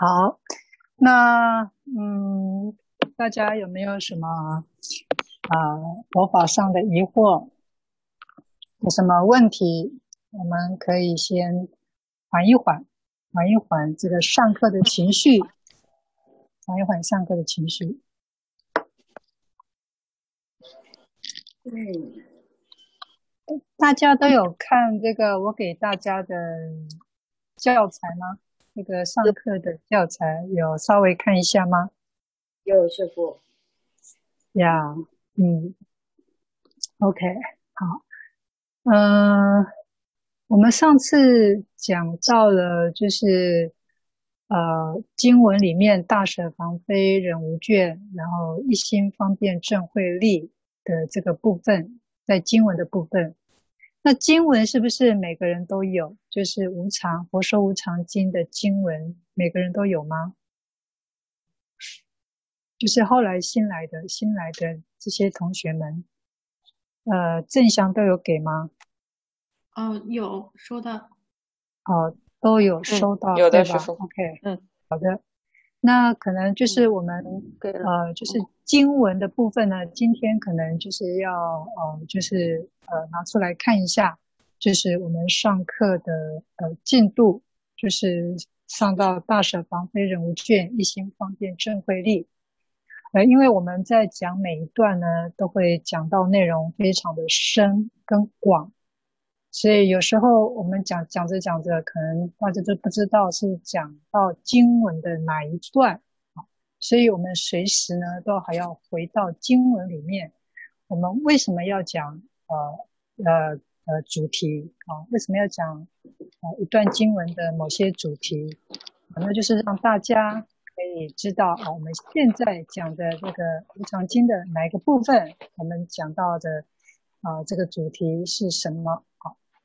好，那嗯，大家有没有什么啊佛法上的疑惑？有什么问题？我们可以先缓一缓，缓一缓这个上课的情绪，缓一缓上课的情绪。嗯，大家都有看这个我给大家的教材吗？这个上课的教材有稍微看一下吗？有师傅。呀，嗯，OK，好，嗯，我们上次讲到了，就是呃，经文里面大舍防非忍无倦，然后一心方便正慧力的这个部分，在经文的部分。那经文是不是每个人都有？就是无常佛说无常经的经文，每个人都有吗？就是后来新来的新来的这些同学们，呃，正祥都有给吗？哦，有收到。哦，都有收到，嗯、有的。OK，嗯，好的。那可能就是我们、嗯、呃，就是经文的部分呢，今天可能就是要呃，就是呃，拿出来看一下，就是我们上课的呃进度，就是上到大舍房非人无倦，一心方便正慧力。呃，因为我们在讲每一段呢，都会讲到内容非常的深跟广。所以有时候我们讲讲着讲着，可能大家都不知道是讲到经文的哪一段，所以我们随时呢都还要回到经文里面。我们为什么要讲呃呃呃主题啊？为什么要讲呃一段经文的某些主题？那就是让大家可以知道啊，我们现在讲的这个无常经的哪一个部分，我们讲到的啊这个主题是什么？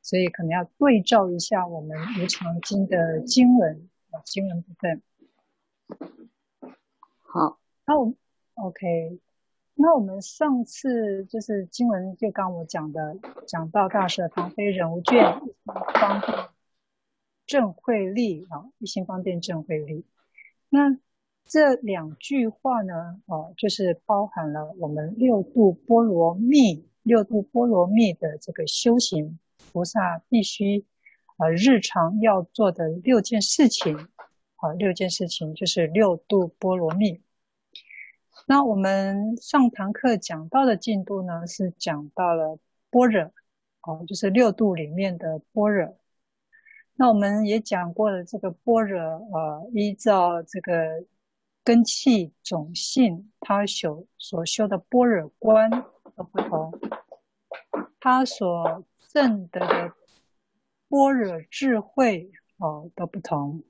所以可能要对照一下我们无常经的经文啊，经文部分。好，那我 OK，那我们上次就是经文，就刚我讲的，讲到大舍防非忍无倦，一心方便正慧力啊，一心方便正慧力。那这两句话呢，哦，就是包含了我们六度波罗蜜，六度波罗蜜的这个修行。菩萨必须，呃，日常要做的六件事情，啊，六件事情就是六度波罗蜜。那我们上堂课讲到的进度呢，是讲到了般若，哦，就是六度里面的般若。那我们也讲过了，这个般若，呃，依照这个根器种性，他修所修的般若观都不同，他所证得的般若智慧哦都不同，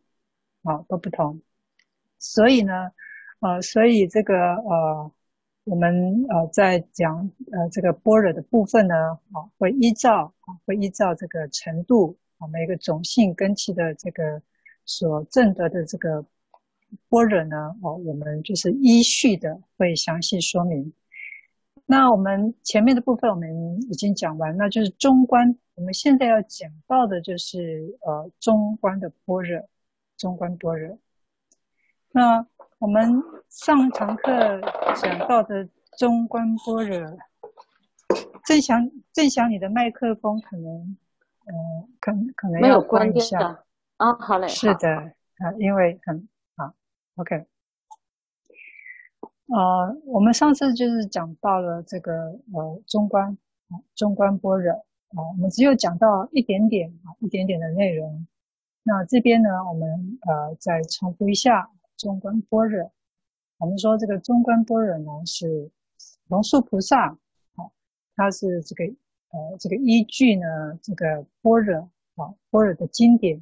哦都不同，所以呢，呃，所以这个呃，我们呃在讲呃这个般若的部分呢，啊，会依照啊会依照这个程度啊每个种性根器的这个所证得的这个般若呢，哦，我们就是依序的会详细说明。那我们前面的部分我们已经讲完，那就是中观。我们现在要讲到的就是呃中观的般若，中观般若。那我们上堂课讲到的中观般若，正想正想，你的麦克风可能呃可可能要关一下啊。好嘞，是的啊，因为很好，OK。呃，我们上次就是讲到了这个呃中观，中观般若啊，我们只有讲到一点点啊，一点点的内容。那这边呢，我们呃再重复一下中观般若。我们说这个中观般若呢是龙树菩萨，啊，他是这个呃这个依据呢这个般若啊般若的经典。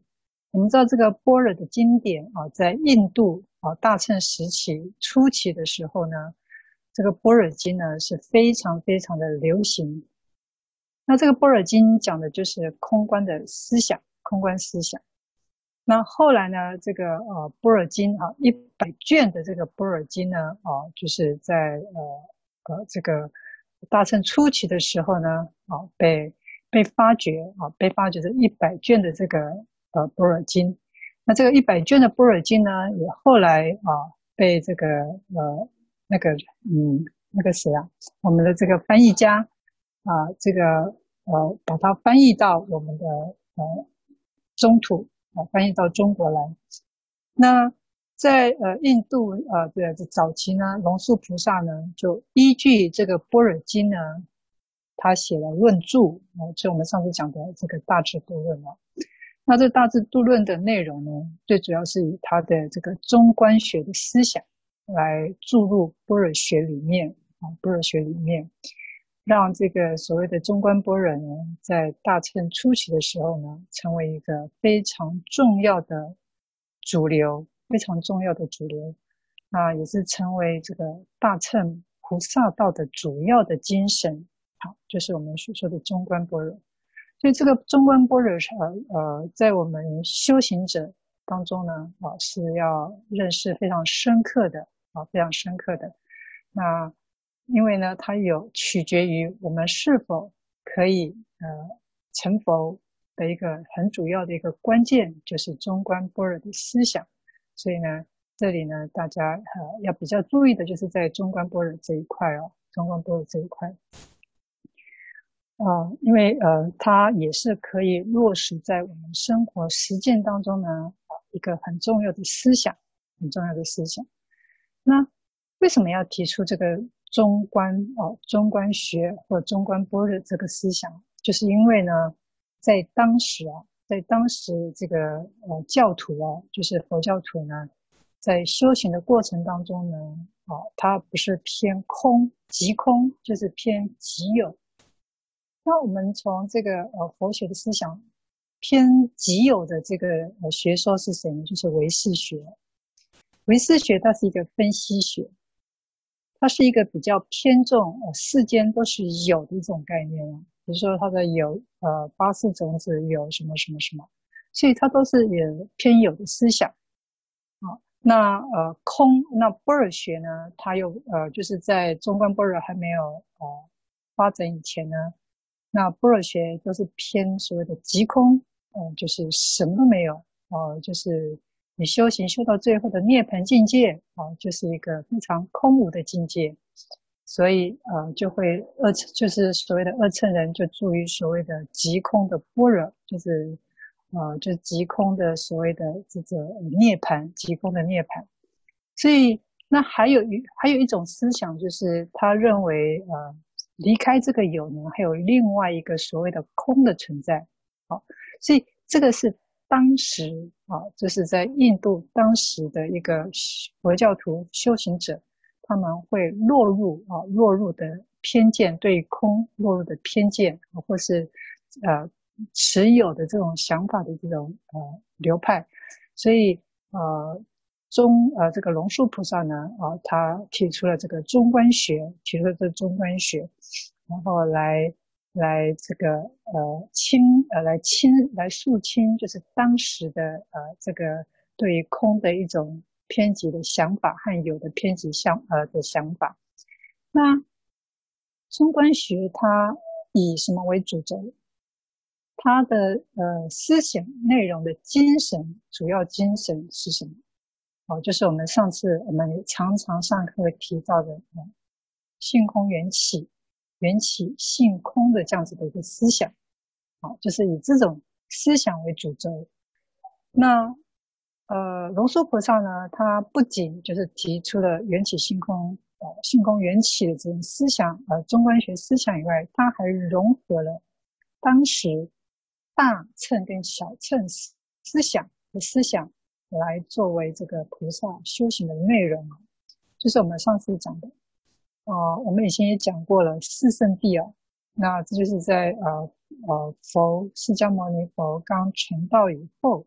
我们知道这个般若的经典啊，在印度。啊，大乘时期初期的时候呢，这个般若经呢是非常非常的流行。那这个般若经讲的就是空观的思想，空观思想。那后来呢，这个呃般若经啊，一百卷的这个般若经呢，啊，就是在呃呃这个大乘初期的时候呢，啊，被被发掘啊，被发掘这一百卷的这个呃般若经。那这个一百卷的般若经呢，也后来啊被这个呃那个嗯那个谁啊，我们的这个翻译家啊，这个呃把它翻译到我们的呃中土啊，翻译到中国来。那在呃印度呃对早期呢，龙树菩萨呢就依据这个般若经呢，他写了论著啊，就我们上次讲的这个大智度论啊。那这大智度论的内容呢，最主要是以他的这个中观学的思想来注入般若学里面啊，般若学里面，让这个所谓的中观般若呢，在大乘初期的时候呢，成为一个非常重要的主流，非常重要的主流，那也是成为这个大乘菩萨道的主要的精神，好，就是我们所说的中观般若。所以这个中观般若，呃呃，在我们修行者当中呢，啊，是要认识非常深刻的，啊，非常深刻的。那因为呢，它有取决于我们是否可以呃成佛的一个很主要的一个关键，就是中观般若的思想。所以呢，这里呢，大家呃要比较注意的就是在中观般若这一块哦，中观般若这一块。啊、因为呃，它也是可以落实在我们生活实践当中呢，一个很重要的思想，很重要的思想。那为什么要提出这个中观哦，中观学或中观般若这个思想？就是因为呢，在当时啊，在当时这个呃教徒啊，就是佛教徒呢，在修行的过程当中呢，啊、他，不是偏空，即空，就是偏即有。那我们从这个呃佛学的思想偏即有的这个呃学说是什么？就是唯识学。唯识学它是一个分析学，它是一个比较偏重呃世间都是有的一种概念啊。比如说它的有呃八识种子有什么什么什么，所以它都是也偏有的思想啊。那呃空那般若学呢，它又呃就是在中观般若还没有呃发展以前呢。那般若学都是偏所谓的极空，嗯、呃，就是什么都没有，哦、呃，就是你修行修到最后的涅槃境界，啊、就是一个非常空无的境界，所以呃，就会二就是所谓的二乘人就住于所谓的极空的般若，就是呃，就极空的所谓的这个涅槃，极空的涅槃。所以那还有一还有一种思想，就是他认为呃。离开这个有呢，还有另外一个所谓的空的存在，好，所以这个是当时啊，就是在印度当时的一个佛教徒修行者，他们会落入啊落入的偏见，对空落入的偏见，或是呃持有的这种想法的这种呃流派，所以呃。中呃，这个龙树菩萨呢，啊，他提出了这个中观学，提出了这中观学，然后来来这个呃清呃来清来肃清，就是当时的呃这个对于空的一种偏激的想法和有的偏激想呃的想法。那中观学它以什么为主轴？它的呃思想内容的精神，主要精神是什么？哦，就是我们上次我们常常上课提到的，性空缘起，缘起性空的这样子的一个思想，好，就是以这种思想为主轴。那呃，龙树菩萨呢，他不仅就是提出了缘起性空，呃，性空缘起的这种思想，呃，中观学思想以外，他还融合了当时大乘跟小乘思想的思想。来作为这个菩萨修行的内容啊，就是我们上次讲的、呃，我们以前也讲过了四圣谛啊，那这就是在呃呃佛释迦牟尼佛刚成道以后，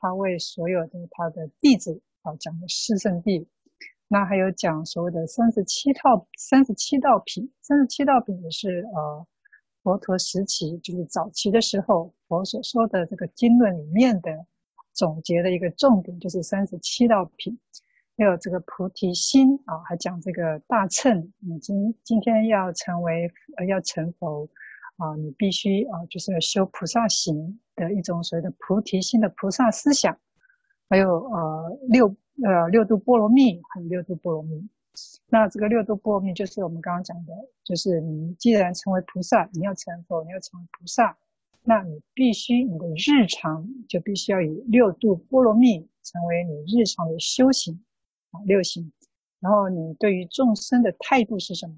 他为所有的他的弟子啊讲的四圣谛，那还有讲所谓的三十七套三十七道品，三十七道品也是呃佛陀时期就是早期的时候佛所说的这个经论里面的。总结的一个重点就是三十七道品，还有这个菩提心啊，还讲这个大乘。你今今天要成为呃要成佛啊，你必须啊就是要修菩萨行的一种所谓的菩提心的菩萨思想还有呃六呃六度波罗蜜，还有六度波罗蜜。那这个六度波罗蜜就是我们刚刚讲的，就是你既然成为菩萨，你要成佛，你要成为菩萨，那你必须你的日常就必须要以六度波罗蜜成为你日常的修行啊六行。然后你对于众生的态度是什么？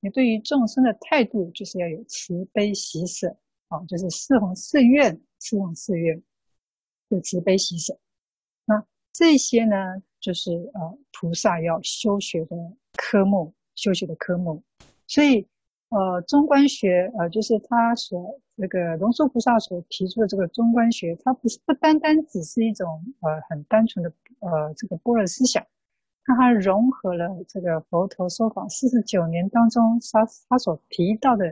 你对于众生的态度就是要有慈悲喜舍啊，就是四弘誓愿，四弘誓愿，就慈悲喜舍。那这些呢，就是呃菩萨要修学的科目，修学的科目。所以呃中观学呃就是他所那个龙树菩萨所提出的这个中观学，它不是不单单只是一种呃很单纯的呃这个般若思想。那它融合了这个佛陀说法四十九年当中，他他所提到的，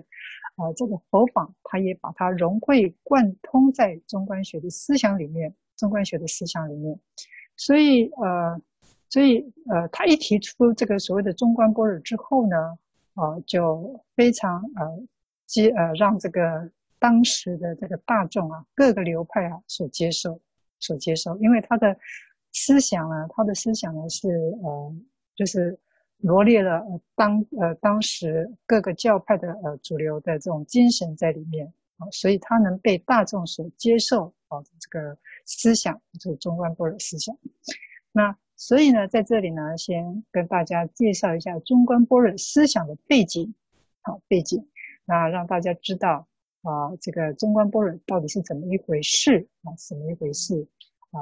呃，这个佛法，他也把它融会贯通在中观学的思想里面，中观学的思想里面。所以，呃，所以，呃，他一提出这个所谓的中观般若之后呢，呃，就非常呃接呃让这个当时的这个大众啊，各个流派啊所接受，所接受，因为他的。思想呢，他的思想呢是呃，就是罗列了当呃当时各个教派的呃主流的这种精神在里面啊，所以他能被大众所接受啊，这个思想就是中观波若思想。那所以呢，在这里呢，先跟大家介绍一下中观波若思想的背景，好背景，那让大家知道啊，这个中观波若到底是怎么一回事啊，怎么一回事啊？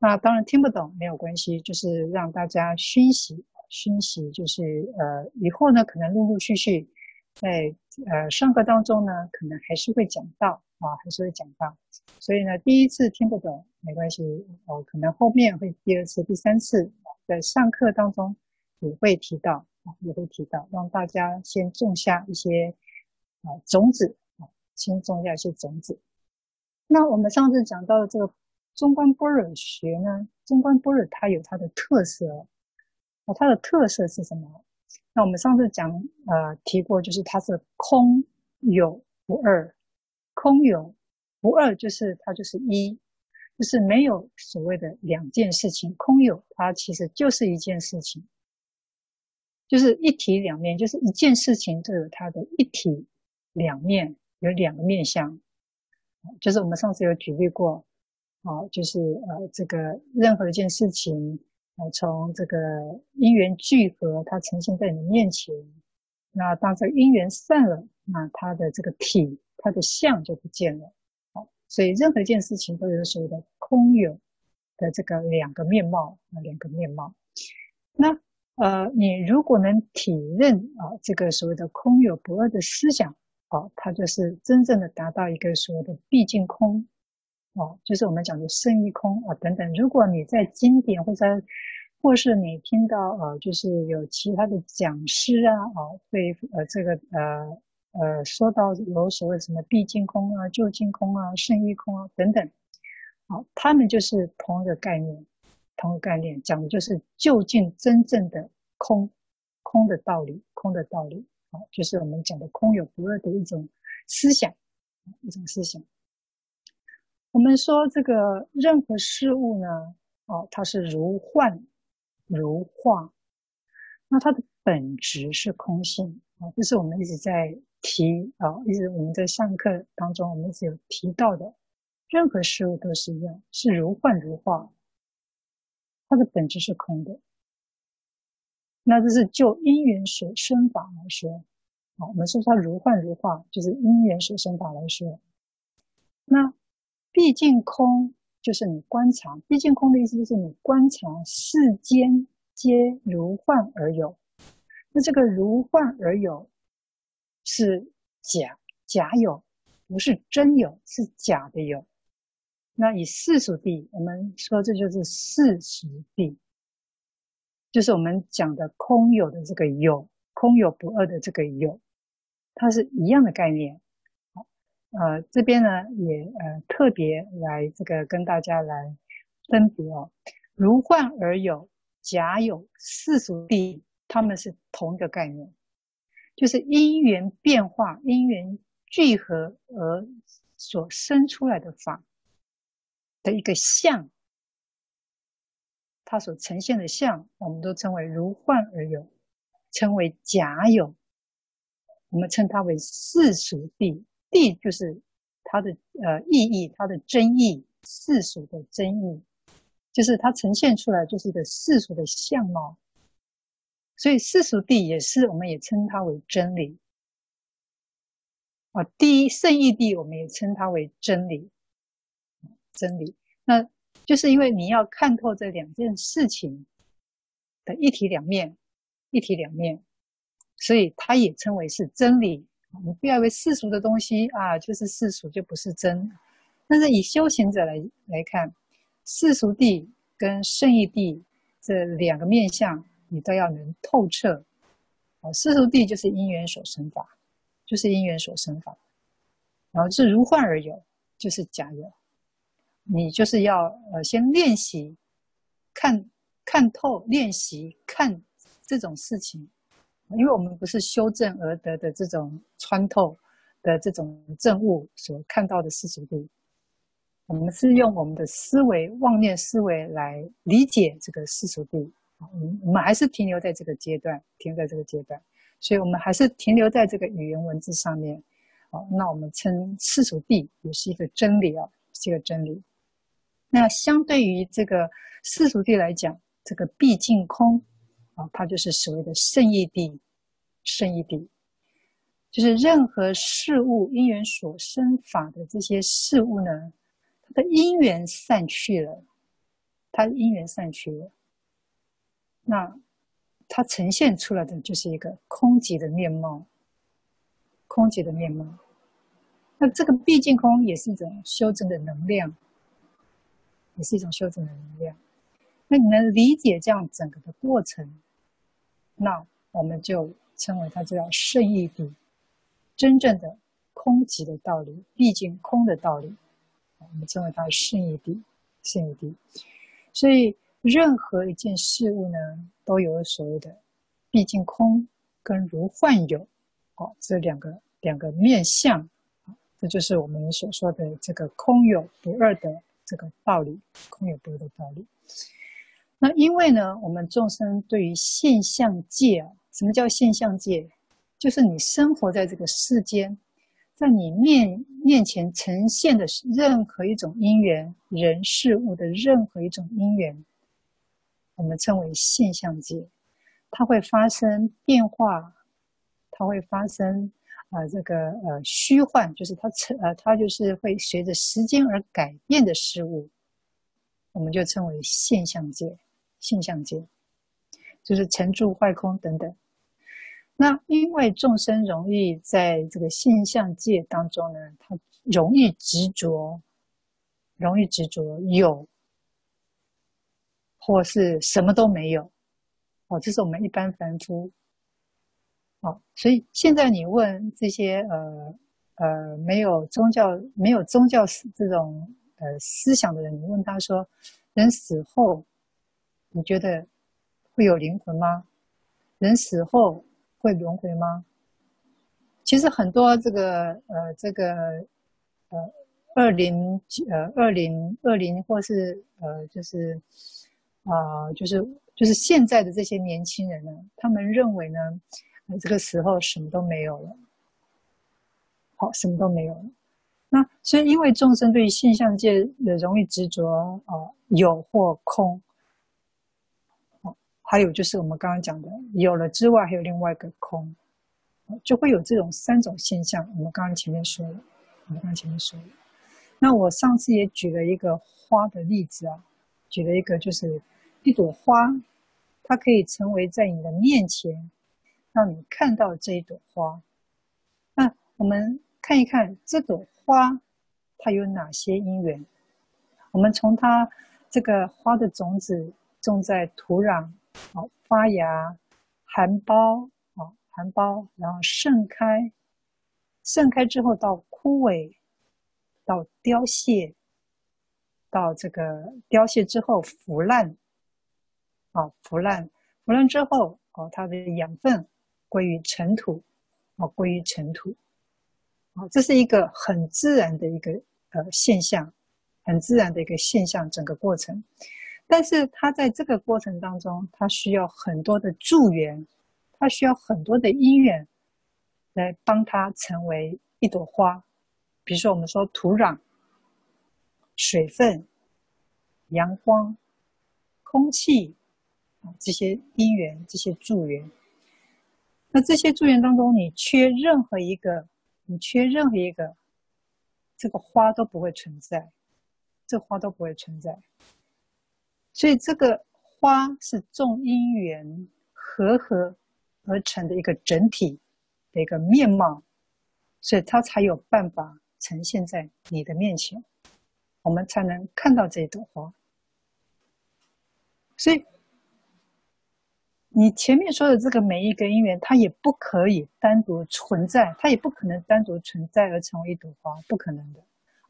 那当然听不懂没有关系，就是让大家熏习，熏习就是呃，以后呢可能陆陆续续在呃上课当中呢，可能还是会讲到啊，还是会讲到。所以呢，第一次听不懂没关系，哦，可能后面会第二次、第三次在上课当中也会提到啊，也会提到，让大家先种下一些啊种子啊，先种下一些种子。那我们上次讲到的这个。中观般若学呢，中观般若它有它的特色哦，它的特色是什么？那我们上次讲呃提过，就是它是空有不二，空有不二就是它就是一，就是没有所谓的两件事情，空有它其实就是一件事情，就是一体两面，就是一件事情就有它的一体两面，有两个面向，就是我们上次有举例过。啊，就是呃，这个任何一件事情，呃，从这个因缘聚合，它呈现在你面前，那当这个因缘散了，那它的这个体，它的相就不见了。好，所以任何一件事情都有所谓的空有的这个两个面貌啊，两个面貌。那呃，你如果能体认啊，这个所谓的空有不二的思想，啊，它就是真正的达到一个所谓的毕竟空。哦，就是我们讲的圣义空啊等等。如果你在经典或者或是你听到呃，就是有其他的讲师啊，啊，会呃这个呃呃说到有所谓什么毕竟空啊、究竟空啊、圣义空啊等等，好，他们就是同一个概念，同一个概念讲的就是究竟真正的空，空的道理，空的道理啊，就是我们讲的空有不二的一种思想，一种思想。我们说这个任何事物呢，哦，它是如幻如化，那它的本质是空性啊，这是我们一直在提啊，一直我们在上课当中我们一直有提到的，任何事物都是一样，是如幻如化，它的本质是空的。那这是就因缘所生法来说，啊，我们说它如幻如化，就是因缘所生法来说，那。毕竟空就是你观察，毕竟空的意思就是你观察世间皆如幻而有。那这个如幻而有是假假有，不是真有，是假的有。那以世俗谛，我们说这就是世俗谛，就是我们讲的空有的这个有，空有不二的这个有，它是一样的概念。呃，这边呢也呃特别来这个跟大家来分别哦，如幻而有，假有，世俗谛，他们是同一个概念，就是因缘变化、因缘聚合而所生出来的法的一个相，它所呈现的相，我们都称为如幻而有，称为假有。我们称它为世俗谛，地就是它的呃意义，它的真义，世俗的真义，就是它呈现出来就是一个世俗的相貌。所以世俗地也是，我们也称它为真理。啊，第一圣义地，我们也称它为真理。真理，那就是因为你要看透这两件事情的一体两面，一体两面。所以它也称为是真理。你不要以为世俗的东西啊，就是世俗就不是真。但是以修行者来来看，世俗谛跟圣义谛这两个面相，你都要能透彻。啊，世俗谛就是因缘所生法，就是因缘所生法。然后是如幻而有，就是假有。你就是要呃先练习看看透，练习看这种事情。因为我们不是修正而得的这种穿透的这种证悟所看到的世俗谛，我们是用我们的思维妄念思维来理解这个世俗谛。我们还是停留在这个阶段，停留在这个阶段，所以我们还是停留在这个语言文字上面。好，那我们称世俗地也是一个真理啊，是一个真理。那相对于这个世俗地来讲，这个毕竟空。啊，它就是所谓的圣义谛，圣义谛，就是任何事物因缘所生法的这些事物呢，它的因缘散去了，它的因缘散去了，那它呈现出来的就是一个空寂的面貌，空寂的面貌。那这个毕竟空也是一种修正的能量，也是一种修正的能量。那你能理解这样整个的过程？那我们就称为它叫圣义谛，真正的空寂的道理，毕竟空的道理，我们称为它圣义谛，圣义谛。所以任何一件事物呢，都有所谓的毕竟空跟如幻有，哦，这两个两个面相，这就是我们所说的这个空有不二的这个道理，空有不二的道理。那因为呢，我们众生对于现象界啊，什么叫现象界？就是你生活在这个世间，在你面面前呈现的任何一种因缘，人事物的任何一种因缘，我们称为现象界。它会发生变化，它会发生啊、这个呃虚幻，就是它成呃它就是会随着时间而改变的事物，我们就称为现象界。现象界就是成住坏空等等。那因为众生容易在这个现象界当中呢，他容易执着，容易执着有，或是什么都没有。哦，这是我们一般凡夫。哦，所以现在你问这些呃呃没有宗教、没有宗教这种呃思想的人，你问他说，人死后。你觉得会有灵魂吗？人死后会轮回吗？其实很多这个呃这个呃二零呃二零二零或是呃就是啊、就是就是现在的这些年轻人呢，他们认为呢，这个时候什么都没有了，好，什么都没有了。那所以因为众生对于现象界的容易执着啊、有或空。还有就是我们刚刚讲的，有了之外还有另外一个空，就会有这种三种现象。我们刚刚前面说了，我们刚刚前面说了。那我上次也举了一个花的例子啊，举了一个就是一朵花，它可以成为在你的面前，让你看到这一朵花。那我们看一看这朵花，它有哪些因缘？我们从它这个花的种子种在土壤。好，发芽、含苞，好，含苞，然后盛开，盛开之后到枯萎，到凋谢，到这个凋谢之后腐烂，啊，腐烂，腐烂之后，哦，它的养分归于尘土，哦，归于尘土，啊，这是一个很自然的一个呃现象，很自然的一个现象，整个过程。但是它在这个过程当中，它需要很多的助缘，它需要很多的因缘来帮它成为一朵花。比如说，我们说土壤、水分、阳光、空气啊，这些因缘、这些助缘。那这些助缘当中，你缺任何一个，你缺任何一个，这个花都不会存在，这花都不会存在。所以这个花是众因缘和合而成的一个整体的一个面貌，所以它才有办法呈现在你的面前，我们才能看到这朵花。所以你前面说的这个每一个因缘，它也不可以单独存在，它也不可能单独存在而成为一朵花，不可能的。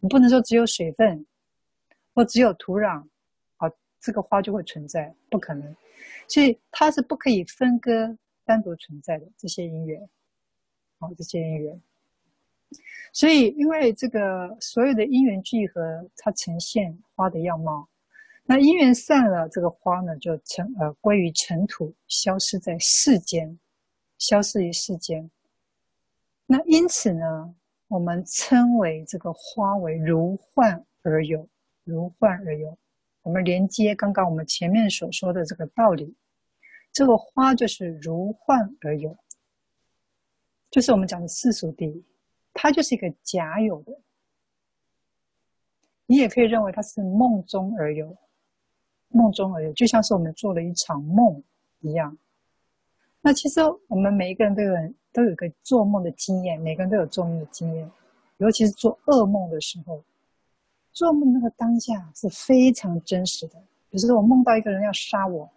我不能说只有水分或只有土壤。这个花就会存在，不可能，所以它是不可以分割、单独存在的这些因缘，好，这些因缘。所以，因为这个所有的因缘聚合，它呈现花的样貌。那因缘散了，这个花呢就成呃归于尘土，消失在世间，消失于世间。那因此呢，我们称为这个花为如幻而有，如幻而有。我们连接刚刚我们前面所说的这个道理，这个花就是如幻而有，就是我们讲的世俗谛，它就是一个假有的。你也可以认为它是梦中而有，梦中而有，就像是我们做了一场梦一样。那其实我们每一个人都有都有个做梦的经验，每个人都有做梦的经验，尤其是做噩梦的时候。做梦那个当下是非常真实的，比如说我梦到一个人要杀我，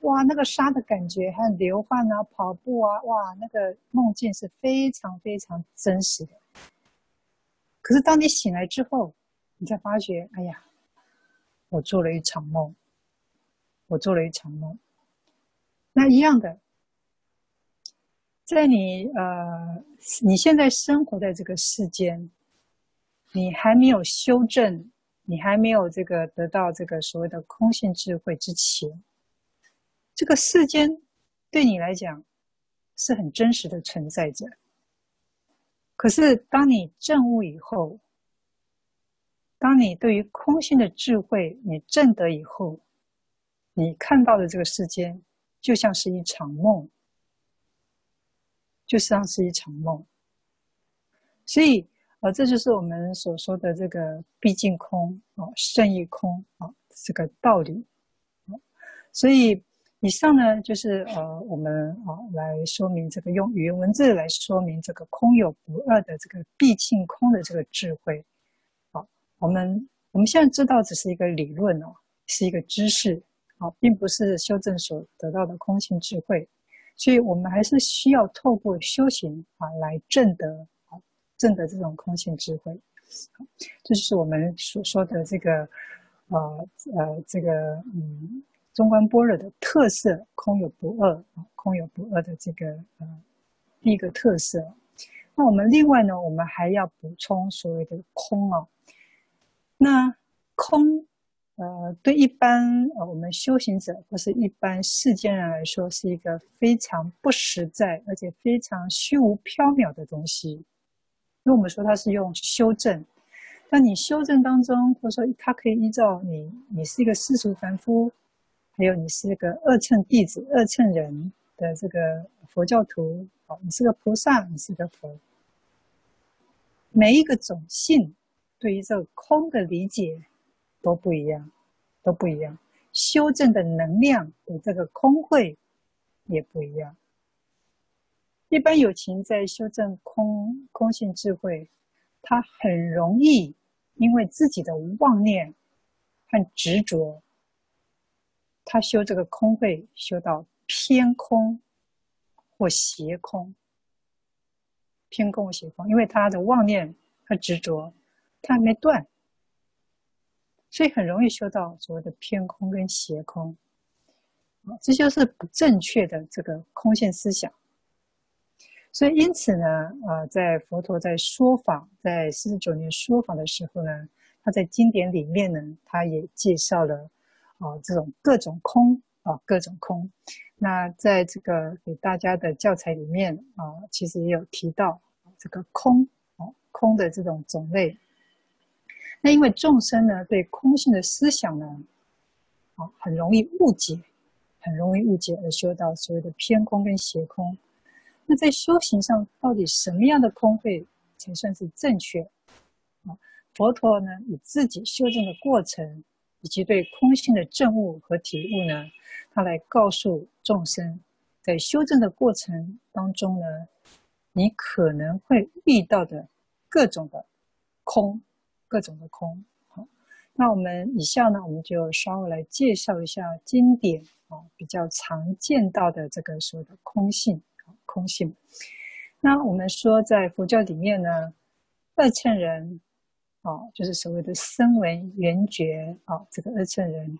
哇，那个杀的感觉还有流汗啊，跑步啊，哇，那个梦境是非常非常真实的。可是当你醒来之后，你才发觉，哎呀，我做了一场梦，我做了一场梦。那一样的，在你呃，你现在生活在这个世间。你还没有修正，你还没有这个得到这个所谓的空性智慧之前，这个世间对你来讲是很真实的存在着。可是当你证悟以后，当你对于空性的智慧你证得以后，你看到的这个世间就像是一场梦，就像是一场梦，所以。啊，这就是我们所说的这个毕竟空啊，胜义空啊，这个道理啊。所以以上呢，就是呃，我们啊来说明这个用语言文字来说明这个空有不二的这个毕竟空的这个智慧。好，我们我们现在知道只是一个理论哦，是一个知识啊，并不是修正所得到的空性智慧，所以我们还是需要透过修行啊来证得。正的这种空性智慧，这就是我们所说的这个，呃呃，这个嗯，中观般若的特色，空有不二，空有不二的这个呃第一个特色。那我们另外呢，我们还要补充所谓的空啊。那空，呃，对一般呃我们修行者或是一般世间人来说，是一个非常不实在而且非常虚无缥缈的东西。因为我们说它是用修正，那你修正当中，或者说它可以依照你，你是一个世俗凡夫，还有你是一个二乘弟子、二乘人的这个佛教徒，好，你是个菩萨，你是个佛，每一个种性对于这个空的理解都不一样，都不一样，修正的能量的这个空慧也不一样。一般友情在修正空空性智慧，他很容易因为自己的妄念和执着，他修这个空慧修到偏空或邪空，偏空或邪空，因为他的妄念和执着他还没断，所以很容易修到所谓的偏空跟邪空，这就是不正确的这个空性思想。所以，因此呢，呃，在佛陀在说法，在四十九年说法的时候呢，他在经典里面呢，他也介绍了，啊，这种各种空啊，各种空。那在这个给大家的教材里面啊，其实也有提到这个空啊，空的这种种类。那因为众生呢，对空性的思想呢，啊，很容易误解，很容易误解而修到所谓的偏空跟邪空。那在修行上，到底什么样的空会才算是正确？啊，佛陀呢，以自己修正的过程，以及对空性的证悟和体悟呢，他来告诉众生，在修正的过程当中呢，你可能会遇到的各种的空，各种的空。好，那我们以下呢，我们就稍微来介绍一下经典啊，比较常见到的这个所谓的空性。空性，那我们说在佛教里面呢，二乘人，啊，就是所谓的声闻缘觉啊，这个二乘人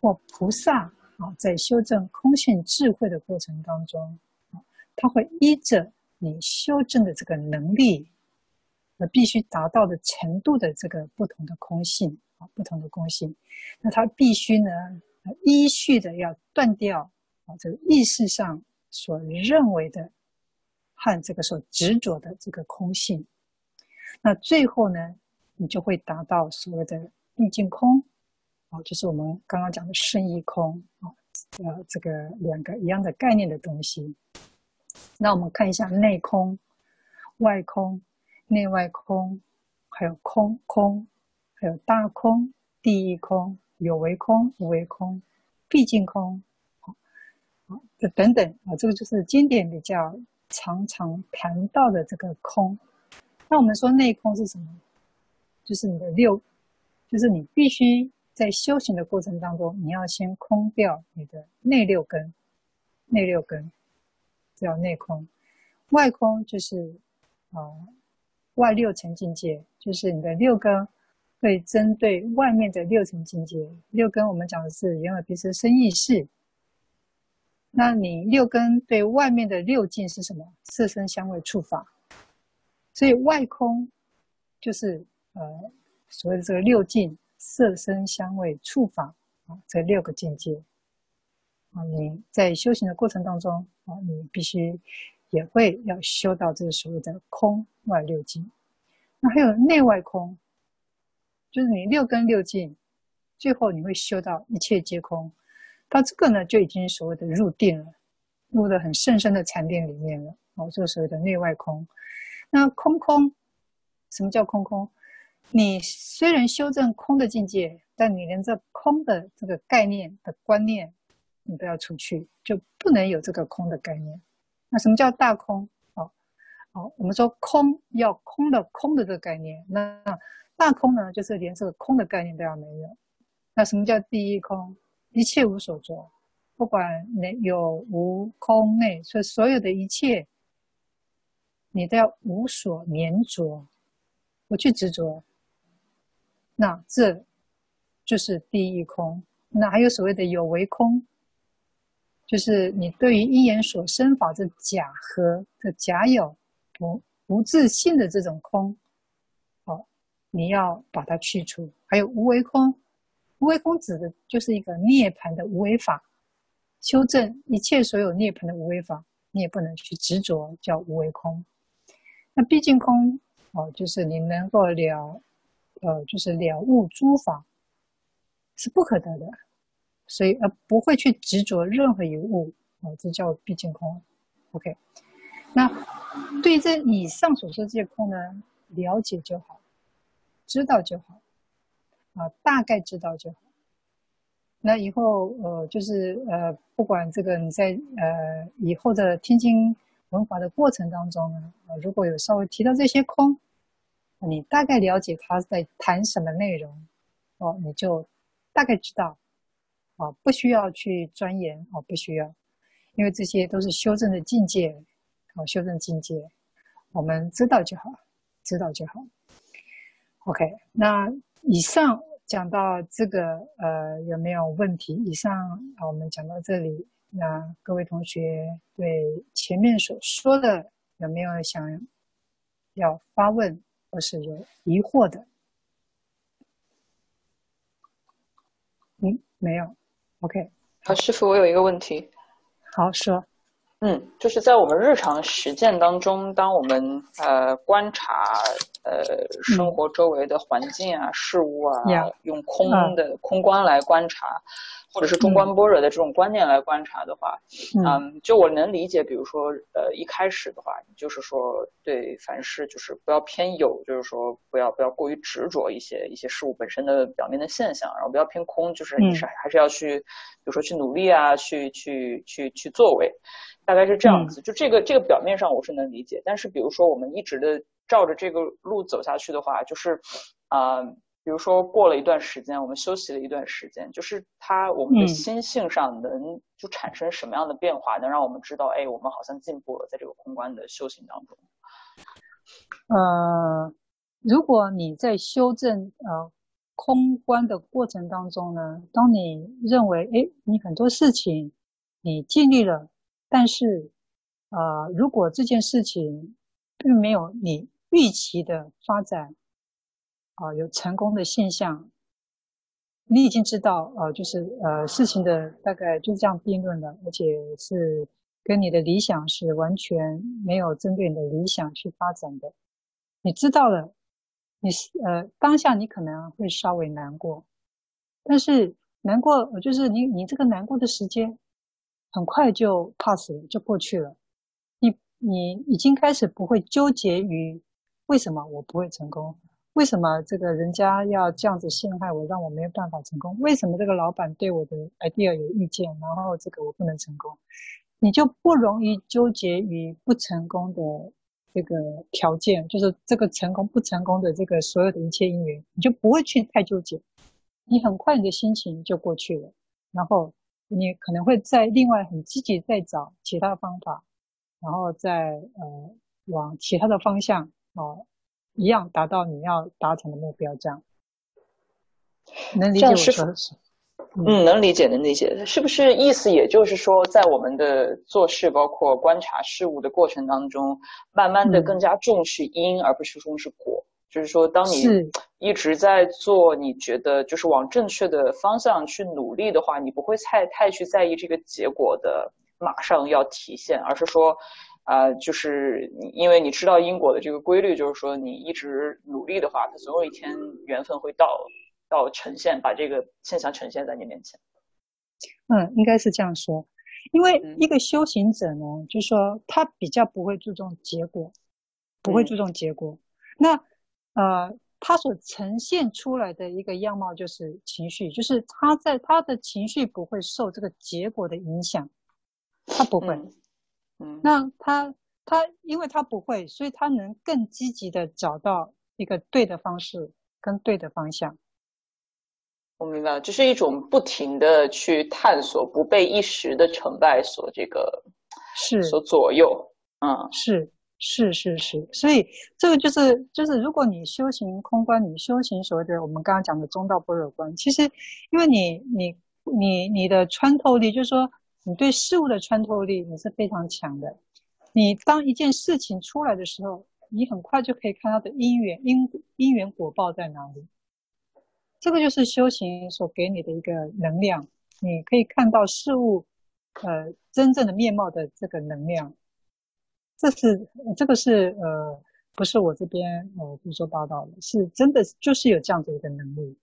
或菩萨啊，在修正空性智慧的过程当中，啊，他会依着你修正的这个能力，那必须达到的程度的这个不同的空性啊，不同的空性，那他必须呢，依序的要断掉啊，这个意识上。所认为的和这个所执着的这个空性，那最后呢，你就会达到所谓的毕竟空，啊，就是我们刚刚讲的胜义空啊，呃，这个两个一样的概念的东西。那我们看一下内空、外空、内外空，还有空空，还有大空、第一空、有为空、无为空、毕竟空。这等等啊，这个就是经典比较常常谈到的这个空。那我们说内空是什么？就是你的六，就是你必须在修行的过程当中，你要先空掉你的内六根，内六根叫内空。外空就是啊、外六层境界，就是你的六根会针对外面的六层境界。六根我们讲的是眼耳鼻舌身意识。那你六根对外面的六境是什么？色声香味触法，所以外空就是呃所谓的这个六境：色声香味触法啊，这六个境界啊。你在修行的过程当中啊，你必须也会要修到这个所谓的空外六境。那还有内外空，就是你六根六境，最后你会修到一切皆空。到这个呢，就已经所谓的入定了，入得很甚深的禅定里面了。哦，这个所谓的内外空。那空空，什么叫空空？你虽然修正空的境界，但你连这空的这个概念的观念，你都要除去，就不能有这个空的概念。那什么叫大空？哦，哦，我们说空要空的空的这个概念，那大空呢，就是连这个空的概念都要没有。那什么叫第一空？一切无所着，不管内有无空内，所以所有的一切，你都要无所粘着，不去执着。那这就是第一空。那还有所谓的有为空，就是你对于因缘所生法这假合的假有不不自信的这种空，哦，你要把它去除。还有无为空。无为空指的就是一个涅槃的无为法，修正一切所有涅槃的无为法，你也不能去执着，叫无为空。那毕竟空哦，就是你能够了，呃，就是了悟诸法是不可得的，所以呃不会去执着任何一物哦，这叫毕竟空。OK，那对这以上所说这些空呢，了解就好，知道就好。啊，大概知道就好。那以后，呃，就是呃，不管这个你在呃以后的天津文化的过程当中呢，呃，如果有稍微提到这些空，你大概了解他在谈什么内容，哦，你就大概知道，啊，不需要去钻研，哦，不需要，因为这些都是修正的境界，哦，修正境界，我们知道就好，知道就好。OK，那。以上讲到这个，呃，有没有问题？以上啊，我们讲到这里，那各位同学对前面所说的有没有想要发问或是有疑惑的？嗯，没有。OK，好，师傅，我有一个问题。好，说。嗯，就是在我们日常实践当中，当我们呃观察呃生活周围的环境啊、嗯、事物啊，yeah. 用空的、uh. 空观来观察。或者是中观般若的这种观念来观察的话，嗯，嗯就我能理解，比如说，呃，一开始的话，就是说，对凡事就是不要偏有，就是说，不要不要过于执着一些一些事物本身的表面的现象，然后不要偏空，就是你是还是要去，嗯、比如说去努力啊，去去去去作为，大概是这样子。就这个这个表面上我是能理解，但是比如说我们一直的照着这个路走下去的话，就是啊。呃比如说，过了一段时间，我们休息了一段时间，就是它我们的心性上能就产生什么样的变化，嗯、能让我们知道，哎，我们好像进步了，在这个空观的修行当中。呃，如果你在修正呃空观的过程当中呢，当你认为，哎，你很多事情你尽力了，但是呃，如果这件事情并没有你预期的发展。啊、有成功的现象，你已经知道，呃，就是呃，事情的大概就是这样辩论了，而且是跟你的理想是完全没有针对你的理想去发展的。你知道了，你呃当下你可能会稍微难过，但是难过就是你你这个难过的时间很快就 pass 了，就过去了。你你已经开始不会纠结于为什么我不会成功。为什么这个人家要这样子陷害我，让我没有办法成功？为什么这个老板对我的 idea 有意见，然后这个我不能成功？你就不容易纠结于不成功的这个条件，就是这个成功不成功的这个所有的一切因缘，你就不会去太纠结。你很快你的心情就过去了，然后你可能会在另外很积极再找其他的方法，然后再呃往其他的方向啊。呃一样达到你要达成的目标，这样能理解我说的是？嗯，能理解，能理解。是不是意思也就是说，在我们的做事，包括观察事物的过程当中，慢慢的更加重视因，嗯、而不是重视果。就是说，当你一直在做，你觉得就是往正确的方向去努力的话，你不会太太去在意这个结果的马上要体现，而是说。啊、呃，就是你，因为你知道因果的这个规律，就是说你一直努力的话，它总有一天缘分会到，到呈现，把这个现象呈现在你面前。嗯，应该是这样说，因为一个修行者呢，嗯、就是说他比较不会注重结果，不会注重结果。嗯、那呃，他所呈现出来的一个样貌就是情绪，就是他在他的情绪不会受这个结果的影响，他不会。嗯嗯，那他他，因为他不会，所以他能更积极的找到一个对的方式跟对的方向。我明白了，就是一种不停的去探索，不被一时的成败所这个是所左右。嗯，是是是是，所以这个就是就是，如果你修行空观，你修行所谓的我们刚刚讲的中道般若观，其实因为你你你你的穿透力，就是说。你对事物的穿透力你是非常强的。你当一件事情出来的时候，你很快就可以看到的因缘因因缘果报在哪里。这个就是修行所给你的一个能量，你可以看到事物呃真正的面貌的这个能量。这是这个是呃不是我这边呃胡说八道的，是真的就是有这样子一个能力。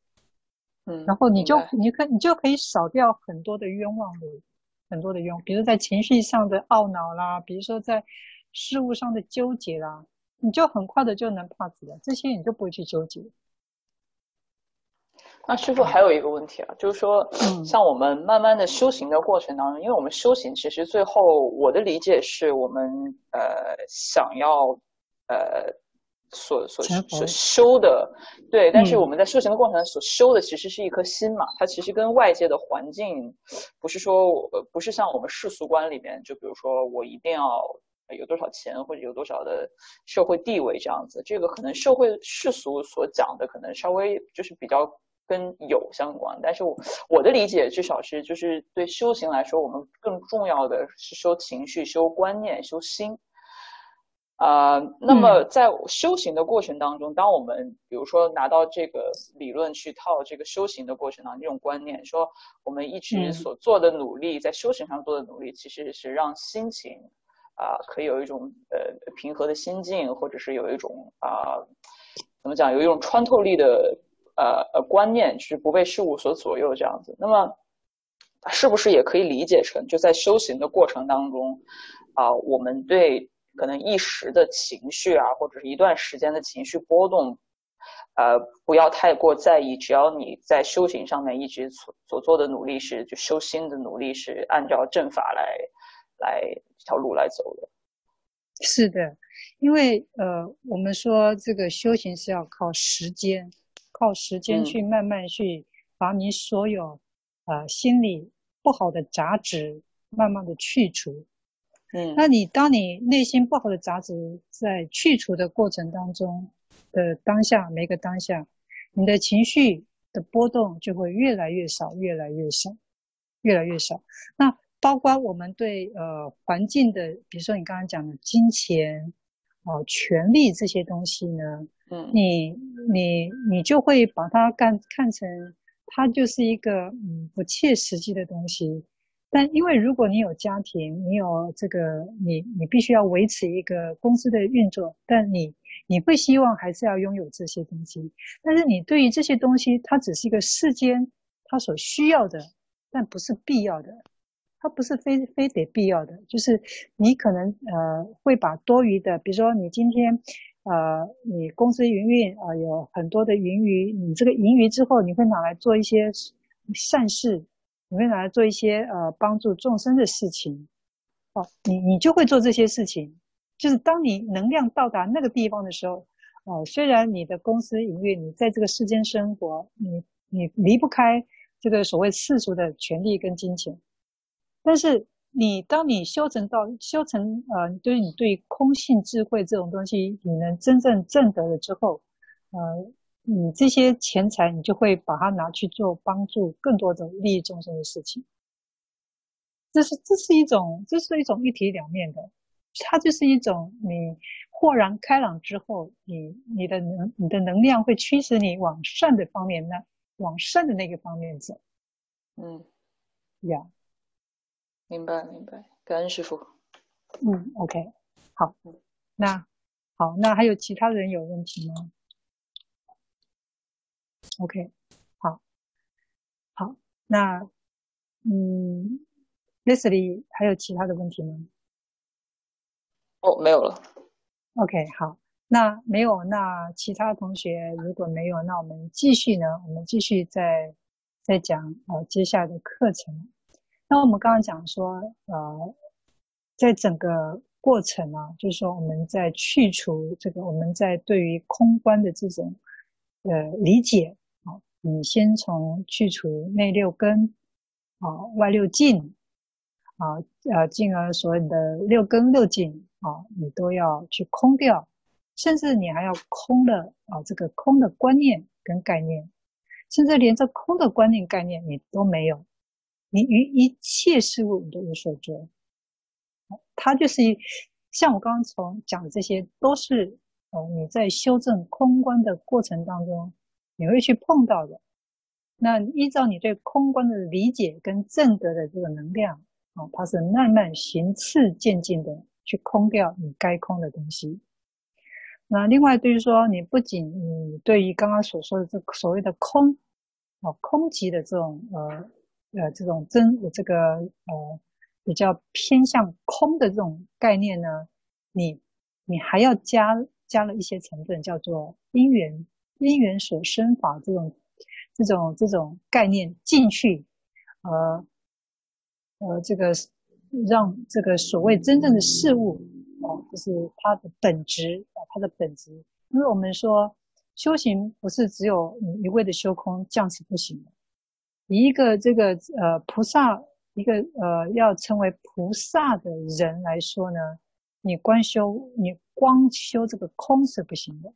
嗯，然后你就你可你就可以少掉很多的冤枉路。很多的用，比如在情绪上的懊恼啦，比如说在事物上的纠结啦，你就很快的就能 pass 了，这些你就不会去纠结。那师傅还有一个问题啊，就是说，像我们慢慢的修行的过程当中，嗯、因为我们修行其实最后我的理解是我们呃想要呃。所所所修的，对，但是我们在修行的过程中所修的其实是一颗心嘛，它其实跟外界的环境，不是说呃不是像我们世俗观里面，就比如说我一定要有多少钱或者有多少的社会地位这样子，这个可能社会世俗所讲的可能稍微就是比较跟有相关，但是我我的理解至少是就是对修行来说，我们更重要的是修情绪、修观念、修心。啊、呃，那么在修行的过程当中，嗯、当我们比如说拿到这个理论去套这个修行的过程当中，这种观念说，我们一直所做的努力，嗯、在修行上做的努力，其实是让心情啊、呃、可以有一种呃平和的心境，或者是有一种啊、呃、怎么讲，有一种穿透力的呃呃观念，就是不被事物所左右这样子。那么，是不是也可以理解成，就在修行的过程当中啊、呃，我们对可能一时的情绪啊，或者是一段时间的情绪波动，呃，不要太过在意。只要你在修行上面一直所所做的努力是，就修心的努力是按照正法来来这条路来走的。是的，因为呃，我们说这个修行是要靠时间，靠时间去慢慢去把你所有、嗯、呃心里不好的杂质慢慢的去除。嗯，那你当你内心不好的杂质在去除的过程当中的当下，每个当下，你的情绪的波动就会越来越少，越来越少，越来越少。那包括我们对呃环境的，比如说你刚刚讲的金钱、哦、呃、权力这些东西呢，嗯，你你你就会把它看看成它就是一个嗯不切实际的东西。但因为如果你有家庭，你有这个，你你必须要维持一个公司的运作，但你你会希望还是要拥有这些东西。但是你对于这些东西，它只是一个世间它所需要的，但不是必要的，它不是非非得必要的。就是你可能呃会把多余的，比如说你今天呃你公司营运啊、有很多的盈余，你这个盈余之后你会拿来做一些善事。你会拿来做一些呃帮助众生的事情，哦，你你就会做这些事情。就是当你能量到达那个地方的时候，哦，虽然你的公司营运，你在这个世间生活，你你离不开这个所谓世俗的权利跟金钱，但是你当你修成到修成呃，对于你对空性智慧这种东西，你能真正证得了之后，呃。你这些钱财，你就会把它拿去做帮助更多的利益众生的事情。这是这是一种，这是一种一体两面的，它就是一种你豁然开朗之后，你你的能你的能量会驱使你往善的方面，那往善的那个方面走。嗯，呀 Yeah，明白明白，感恩师傅。嗯，OK，好，那好，那还有其他人有问题吗？OK，好，好，那嗯，Leslie 还有其他的问题吗？哦，没有了。OK，好，那没有，那其他同学如果没有，那我们继续呢？我们继续再再讲呃接下来的课程。那我们刚刚讲说，呃，在整个过程啊，就是说我们在去除这个，我们在对于空观的这种呃理解。你先从去除内六根，啊，外六境，啊，呃，进而所有的六根六境，啊，你都要去空掉，甚至你还要空的啊，这个空的观念跟概念，甚至连这空的观念概念你都没有，你与一切事物你都无所着，它就是一，像我刚刚从讲的这些，都是呃你在修正空观的过程当中。你会去碰到的，那依照你对空观的理解跟正德的这个能量啊，它是慢慢循次渐进的去空掉你该空的东西。那另外，对于说你不仅你对于刚刚所说的这所谓的空啊，空寂的这种呃呃这种真这个呃比较偏向空的这种概念呢，你你还要加加了一些成分，叫做因缘。因缘所生法这种、这种、这种概念进去，呃，呃，这个让这个所谓真正的事物啊，就是它的本质啊，它的本质。因为我们说修行不是只有你一味的修空，这样是不行的。一个这个呃菩萨，一个呃要成为菩萨的人来说呢，你光修你光修这个空是不行的。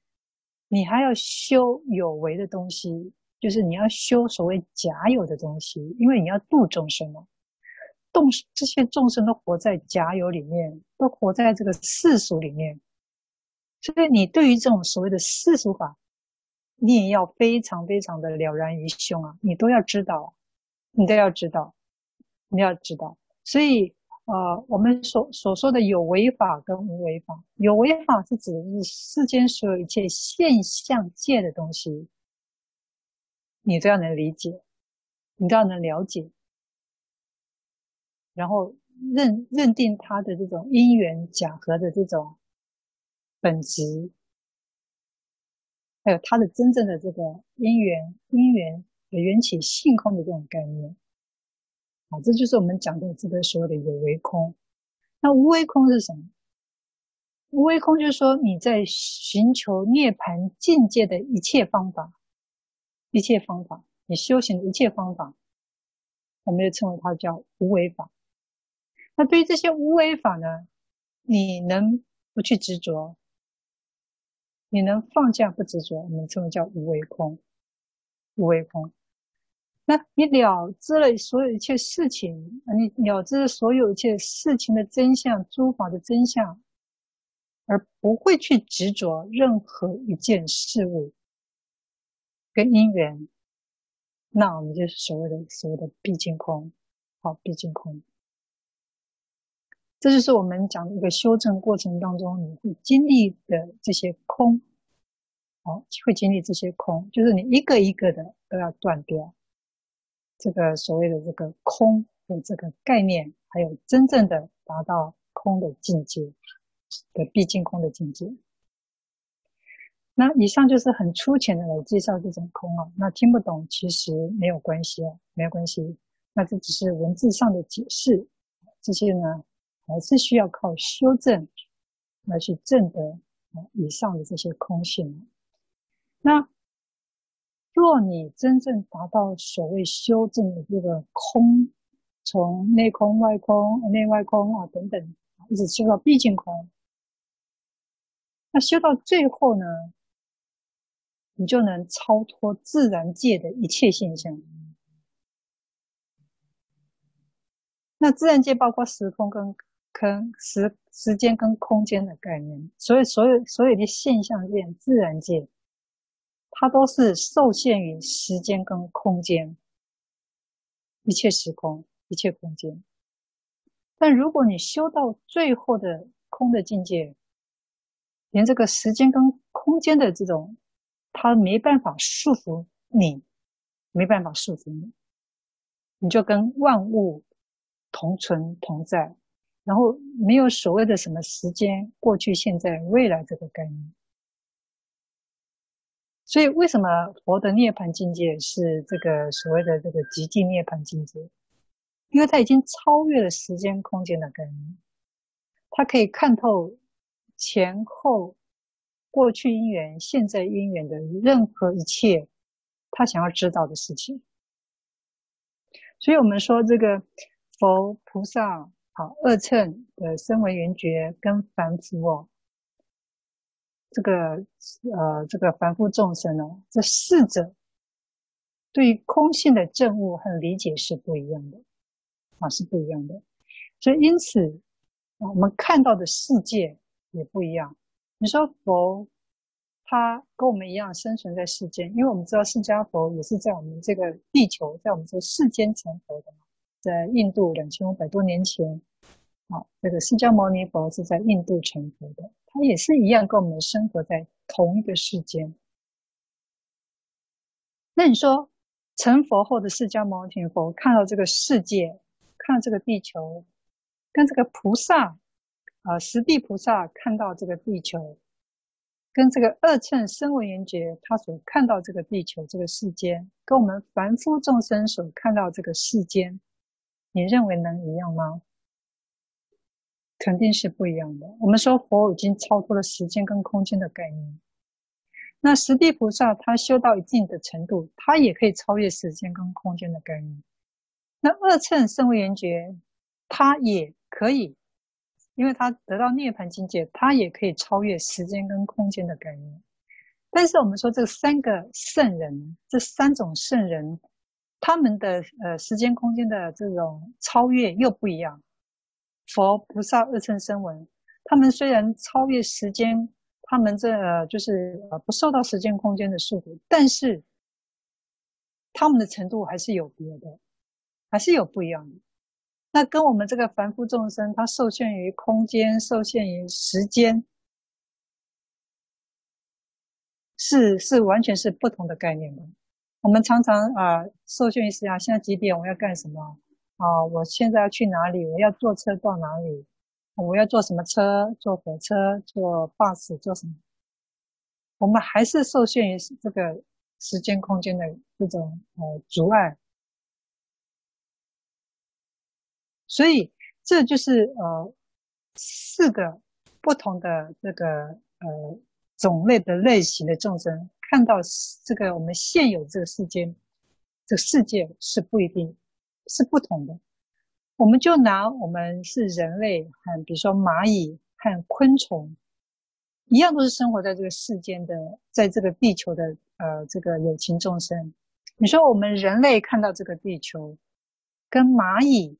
你还要修有为的东西，就是你要修所谓假有的东西，因为你要度众生嘛。动这些众生都活在假有里面，都活在这个世俗里面，所以你对于这种所谓的世俗法，你也要非常非常的了然于胸啊，你都要知道，你都要知道，你要知道。所以，呃，我们所所说的有为法跟无为法，有为法是指的是世间所有一切现象界的东西，你都要能理解，你都要能了解，然后认认定它的这种因缘假合的这种本质。还有它的真正的这个因缘，因缘缘起性空的这种概念，啊，这就是我们讲的这个所谓的有为空。那无为空是什么？无为空就是说你在寻求涅槃境界的一切方法，一切方法，你修行的一切方法，我们就称为它叫无为法。那对于这些无为法呢，你能不去执着？你能放下不执着，我们称为叫无为空，无为空。那你了知了所有一切事情，你了知了所有一切事情的真相，诸法的真相，而不会去执着任何一件事物跟因缘，那我们就是所谓的所谓的毕竟空，好，毕竟空。这就是我们讲的一个修正过程当中，你会经历的这些空，好，会经历这些空，就是你一个一个的都要断掉这个所谓的这个空的这个概念，还有真正的达到空的境界的毕竟空的境界。那以上就是很粗浅的来介绍这种空啊，那听不懂其实没有关系啊，没有关系，那这只是文字上的解释，这些呢。还是需要靠修正来去证得啊以上的这些空性。那若你真正达到所谓修正的这个空，从内空、外空、内外空啊等等，一直修到毕竟空，那修到最后呢，你就能超脱自然界的一切现象。那自然界包括时空跟。跟时时间跟空间的概念，所以所有所有的现象界、自然界，它都是受限于时间跟空间，一切时空、一切空间。但如果你修到最后的空的境界，连这个时间跟空间的这种，它没办法束缚你，没办法束缚你，你就跟万物同存同在。然后没有所谓的什么时间，过去、现在、未来这个概念。所以，为什么佛的涅槃境界是这个所谓的这个极尽涅槃境界？因为它已经超越了时间、空间的概念，它可以看透前后、过去因缘、现在因缘的任何一切，他想要知道的事情。所以我们说，这个佛菩萨。好，二乘的声闻缘觉跟凡夫哦，这个呃，这个凡夫众生哦，这四者对于空性的证悟和理解是不一样的啊，是不一样的。所以因此，我们看到的世界也不一样。你说佛，他跟我们一样生存在世间，因为我们知道释迦佛也是在我们这个地球，在我们这个世间成佛的嘛。在印度两千五百多年前，啊，这个释迦牟尼佛是在印度成佛的，他也是一样跟我们生活在同一个世间。那你说成佛后的释迦牟尼佛看到这个世界，看到这个地球，跟这个菩萨啊，十地菩萨看到这个地球，跟这个二乘声闻缘觉他所看到这个地球这个世间，跟我们凡夫众生所看到这个世间。你认为能一样吗？肯定是不一样的。我们说佛已经超脱了时间跟空间的概念，那十地菩萨他修到一定的程度，他也可以超越时间跟空间的概念。那二乘声闻缘觉，他也可以，因为他得到涅槃境界，他也可以超越时间跟空间的概念。但是我们说这三个圣人，这三种圣人。他们的呃时间空间的这种超越又不一样。佛菩萨二乘声闻，他们虽然超越时间，他们这、呃、就是呃不受到时间空间的束缚，但是他们的程度还是有别的，还是有不一样的。那跟我们这个凡夫众生，他受限于空间，受限于时间，是是完全是不同的概念的。我们常常啊、受限于时间，现在几点？我要干什么？啊、我现在要去哪里？我要坐车到哪里？我要坐什么车？坐火车？坐 bus？坐什么？我们还是受限于这个时间空间的这种呃阻碍。所以，这就是呃四个不同的这个呃种类的类型的众生，看到这个我们现有这个世间，这个世界是不一定，是不同的。我们就拿我们是人类和比如说蚂蚁和昆虫一样，都是生活在这个世间的，在这个地球的呃这个有情众生。你说我们人类看到这个地球，跟蚂蚁。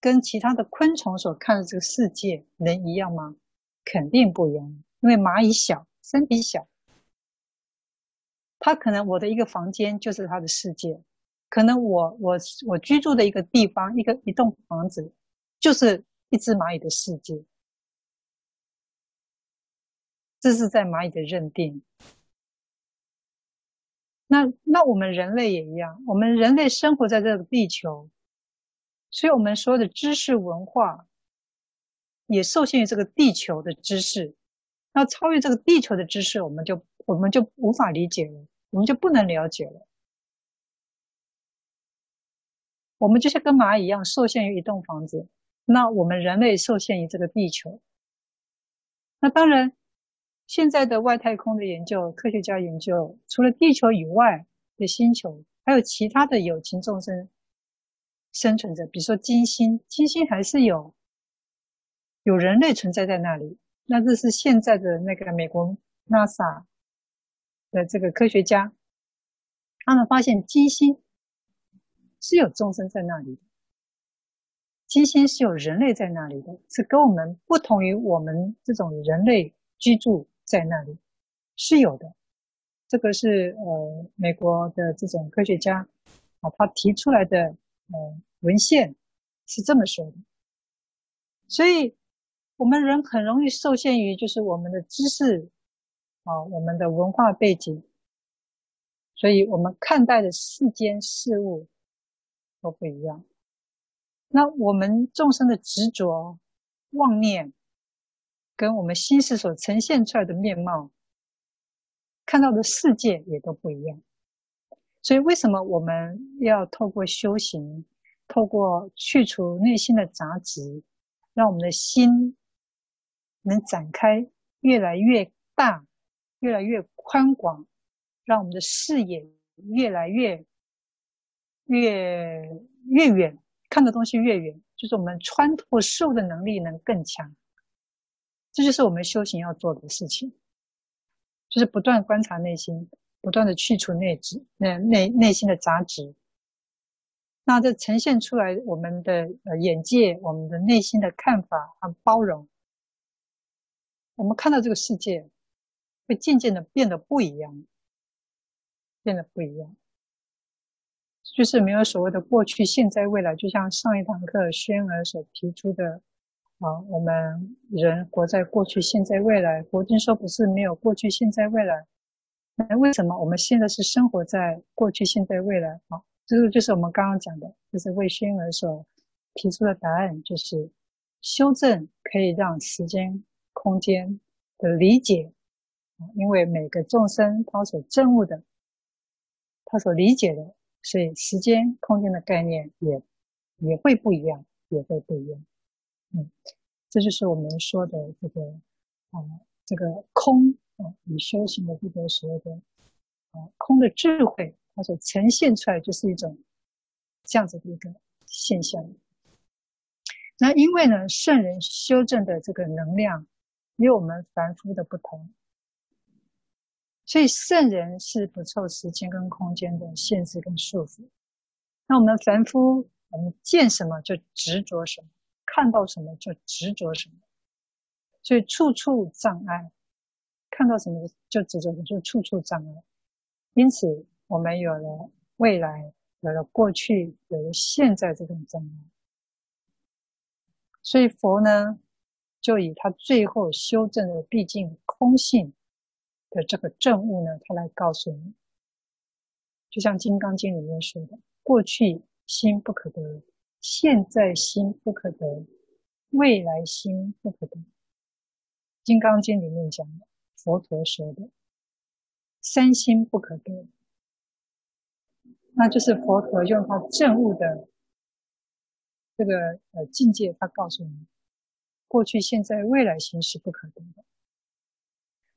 跟其他的昆虫所看的这个世界能一样吗？肯定不一样，因为蚂蚁小，身体小，它可能我的一个房间就是它的世界，可能我我我居住的一个地方，一个一栋房子，就是一只蚂蚁的世界。这是在蚂蚁的认定。那那我们人类也一样，我们人类生活在这个地球。所以，我们说的知识文化也受限于这个地球的知识。那超越这个地球的知识，我们就我们就无法理解了，我们就不能了解了。我们就像跟蚂蚁一样，受限于一栋房子。那我们人类受限于这个地球。那当然，现在的外太空的研究，科学家研究，除了地球以外的星球，还有其他的有情众生。生存着，比如说金星，金星还是有有人类存在在那里。那这是现在的那个美国 NASA 的这个科学家，他们发现金星是有众生在那里的，金星是有人类在那里的，是跟我们不同于我们这种人类居住在那里是有的。这个是呃美国的这种科学家啊，他提出来的。呃，文献是这么说的，所以我们人很容易受限于就是我们的知识啊，我们的文化背景，所以我们看待的世间事物都不一样。那我们众生的执着、妄念，跟我们心识所呈现出来的面貌，看到的世界也都不一样。所以，为什么我们要透过修行，透过去除内心的杂质，让我们的心能展开越来越大，越来越宽广，让我们的视野越来越越越远，看的东西越远，就是我们穿透事物的能力能更强。这就是我们修行要做的事情，就是不断观察内心。不断的去除内质、内内内心的杂质，那这呈现出来我们的呃眼界，我们的内心的看法和包容，我们看到这个世界会渐渐的变得不一样，变得不一样，就是没有所谓的过去、现在、未来。就像上一堂课轩儿所提出的啊，我们人活在过去、现在、未来。佛经说不是没有过去、现在、未来。那为什么我们现在是生活在过去、现在、未来？啊，这个就是我们刚刚讲的，就是为轩儿所提出的答案，就是修正可以让时间、空间的理解，因为每个众生他所证悟的，他所理解的，所以时间、空间的概念也也会不一样，也会不一样。嗯，这就是我们说的这个啊、这个空啊。你修行的这个所谓的啊空的智慧，它所呈现出来就是一种这样子的一个现象。那因为呢，圣人修正的这个能量与我们凡夫的不同，所以圣人是不受时间跟空间的限制跟束缚。那我们凡夫，我们见什么就执着什么，看到什么就执着什么，所以处处障碍。看到什么就执着，就处处障碍。因此，我们有了未来，有了过去，有了现在这种障碍。所以佛呢，就以他最后修正的毕竟空性的这个证悟呢，他来告诉你，就像《金刚经》里面说的：过去心不可得，现在心不可得，未来心不可得。《金刚经》里面讲的，佛陀说的三心不可得，那就是佛陀用他证悟的。这个呃境界，他告诉你，过去、现在、未来心是不可得的。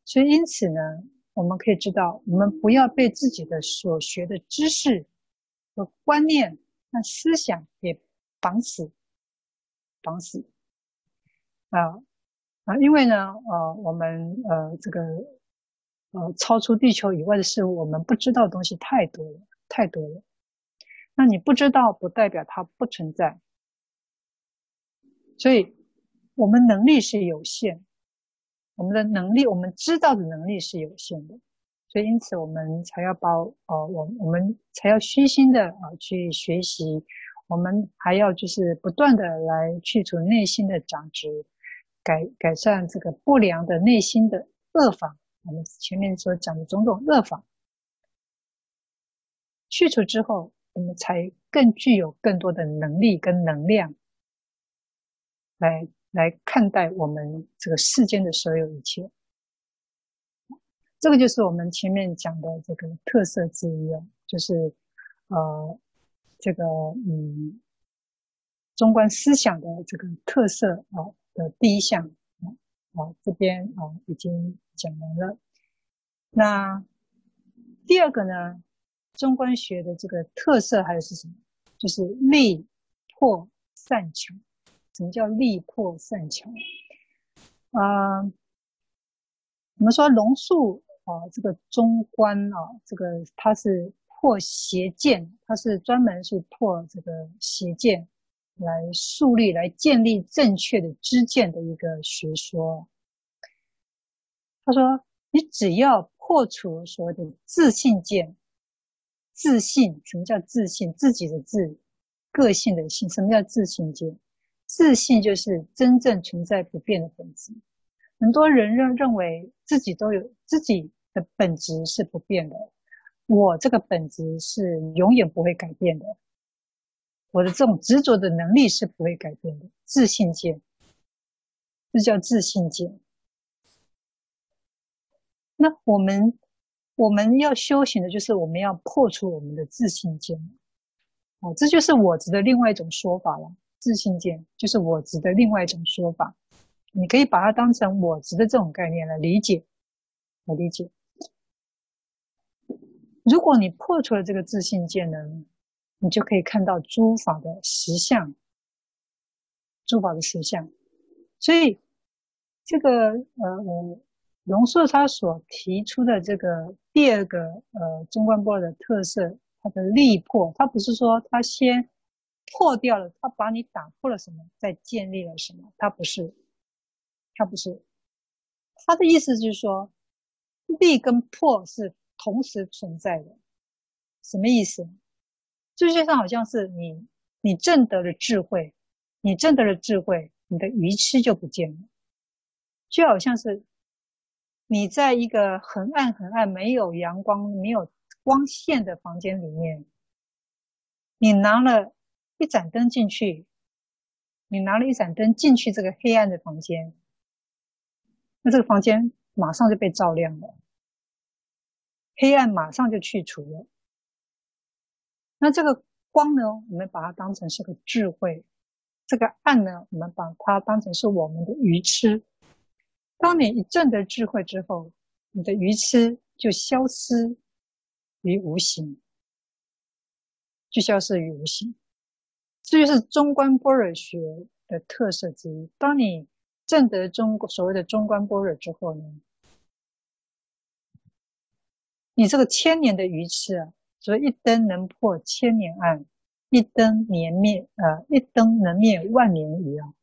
所以因此呢，我们可以知道，我们不要被自己的所学的知识和观念、那思想给绑死，绑死啊啊！因为呢，呃，我们呃这个呃超出地球以外的事物，我们不知道的东西太多了，太多了。那你不知道，不代表它不存在。所以，我们能力是有限，我们的能力，我们知道的能力是有限的，所以因此我们才要把呃，我我们才要虚心的啊去学习，我们还要就是不断的来去除内心的杂质，改改善这个不良的内心的恶法。我们前面所讲的种种恶法，去除之后，我们才更具有更多的能力跟能量。来来看待我们这个世间的所有一切，这个就是我们前面讲的这个特色之一哦，就是呃这个嗯中观思想的这个特色啊的第一项啊啊这边啊已经讲完了。那第二个呢，中观学的这个特色还是什么？就是力破善巧。什么叫力破善巧？啊、我们说龙树啊，这个中观啊，这个它是破邪见，它是专门是破这个邪见，来树立、来建立正确的知见的一个学说。他说：“你只要破除所谓的自信见，自信，什么叫自信？自己的自，个性的性，什么叫自信见？”自信就是真正存在不变的本质。很多人认认为自己都有自己的本质是不变的，我这个本质是永远不会改变的。我的这种执着的能力是不会改变的。自信见，这叫自信见。那我们我们要修行的就是我们要破除我们的自信见。哦，这就是我执的另外一种说法了。自信见就是我执的另外一种说法，你可以把它当成我执的这种概念来理解，来理解。如果你破除了这个自信见呢，你就可以看到诸法的实相，诸法的实相。所以这个呃，我龙树他所提出的这个第二个呃中观波的特色，它的力破，他不是说他先。破掉了，他把你打破了什么？再建立了什么？他不是，他不是，他的意思就是说，力跟破是同时存在的。什么意思？就像好像是你，你证得了智慧，你证得了智慧，你的愚痴就不见了。就好像是你在一个很暗很暗、没有阳光、没有光线的房间里面，你拿了。一盏灯进去，你拿了一盏灯进去这个黑暗的房间，那这个房间马上就被照亮了，黑暗马上就去除了。那这个光呢，我们把它当成是个智慧；这个暗呢，我们把它当成是我们的愚痴。当你一证得智慧之后，你的愚痴就消失于无形，就消失于无形。这就是中观般若学的特色之一。当你证得中所谓的中观般若之后呢，你这个千年的愚痴啊，所谓一灯能破千年暗，一灯年灭呃，一灯能灭万年愚啊。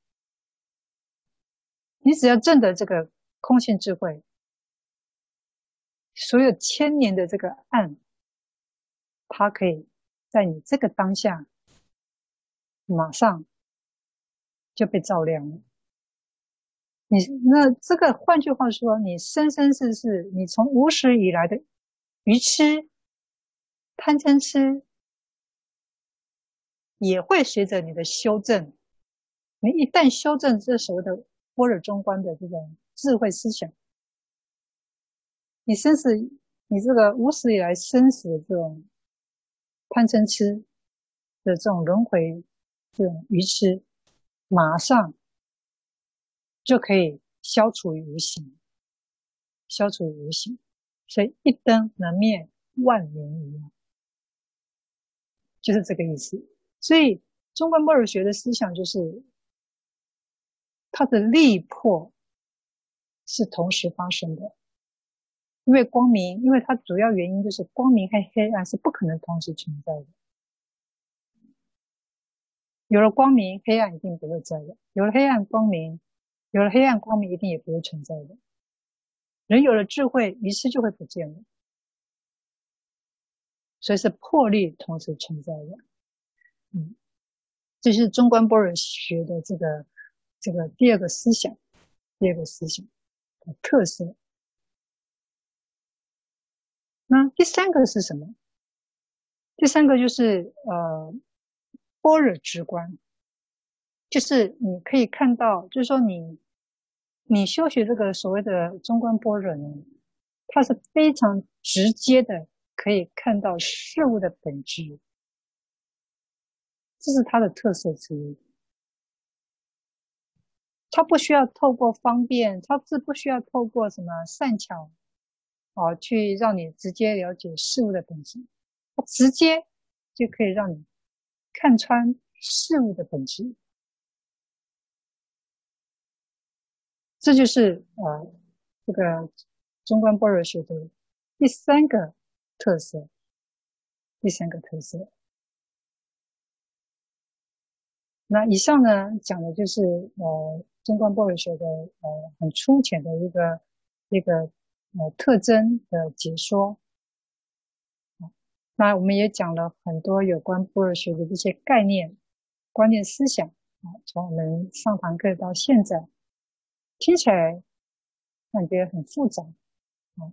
你只要证得这个空性智慧，所有千年的这个暗，它可以在你这个当下，马上就被照亮了。你那这个，换句话说，你生生世世，你从无始以来的愚痴、贪嗔痴，也会随着你的修正。你一旦修正这所谓的波若中观的这种智慧思想，你生死，你这个无始以来生死的这种贪嗔痴的这种轮回，这种愚痴，马上就可以消除于无形，消除于无形。所以一灯能灭万年疑，就是这个意思。所以中观末日学的思想就是。它的力破是同时发生的，因为光明，因为它主要原因就是光明和黑暗是不可能同时存在的。有了光明，黑暗一定不会在的；有了黑暗，光明；有了黑暗，光明一定也不会存在的。人有了智慧，于是就会不见了。所以是破力同时存在的。嗯，这是中观般若学的这个。这个第二个思想，第二个思想的特色。那第三个是什么？第三个就是呃，般若直观，就是你可以看到，就是说你你修学这个所谓的中观般若呢，它是非常直接的，可以看到事物的本质，这是它的特色之一。它不需要透过方便，它是不需要透过什么善巧，哦，去让你直接了解事物的本质，它直接就可以让你看穿事物的本质。这就是呃，这个中观般若学的第三个特色，第三个特色。那以上呢，讲的就是呃。中观般若学的呃很粗浅的一个一个呃特征的解说，那我们也讲了很多有关般若学的这些概念、观念、思想啊。从我们上堂课到现在，听起来感觉很复杂啊，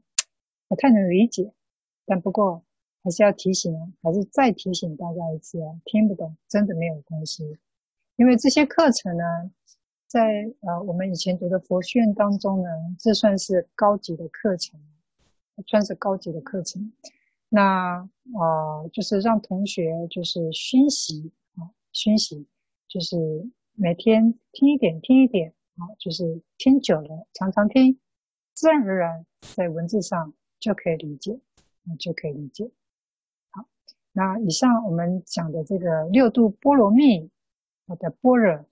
不太能理解。但不过还是要提醒，还是再提醒大家一次啊，听不懂真的没有关系，因为这些课程呢。在呃，我们以前读的佛学院当中呢，这算是高级的课程，算是高级的课程。那呃，就是让同学就是熏习啊，熏习，就是每天听一点，听一点啊，就是听久了，常常听，自然而然在文字上就可以理解，啊，就可以理解。好，那以上我们讲的这个六度波罗蜜，我的般若。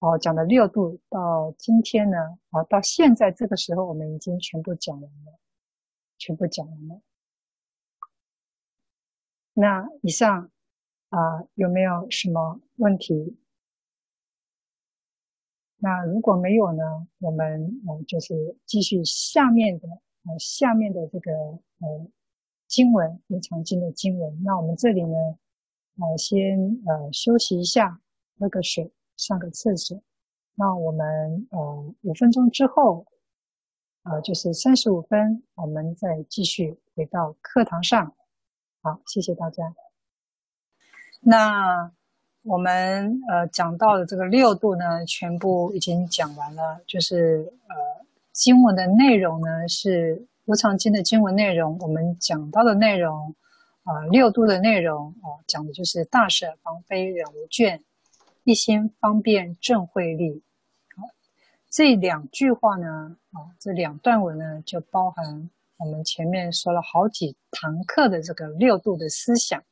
哦，讲了六度，到今天呢，啊，到现在这个时候，我们已经全部讲完了，全部讲完了。那以上啊，有没有什么问题？那如果没有呢，我们呃就是继续下面的呃下面的这个呃经文，非常经的经文。那我们这里呢，呃先呃休息一下，喝个水。上个厕所，那我们呃五分钟之后，呃就是三十五分，我们再继续回到课堂上。好，谢谢大家。那我们呃讲到的这个六度呢，全部已经讲完了。就是呃经文的内容呢是无常经的经文内容，我们讲到的内容，呃六度的内容哦、呃，讲的就是大舍防非忍无倦。一心方便正慧力，这两句话呢，啊，这两段文呢，就包含我们前面说了好几堂课的这个六度的思想。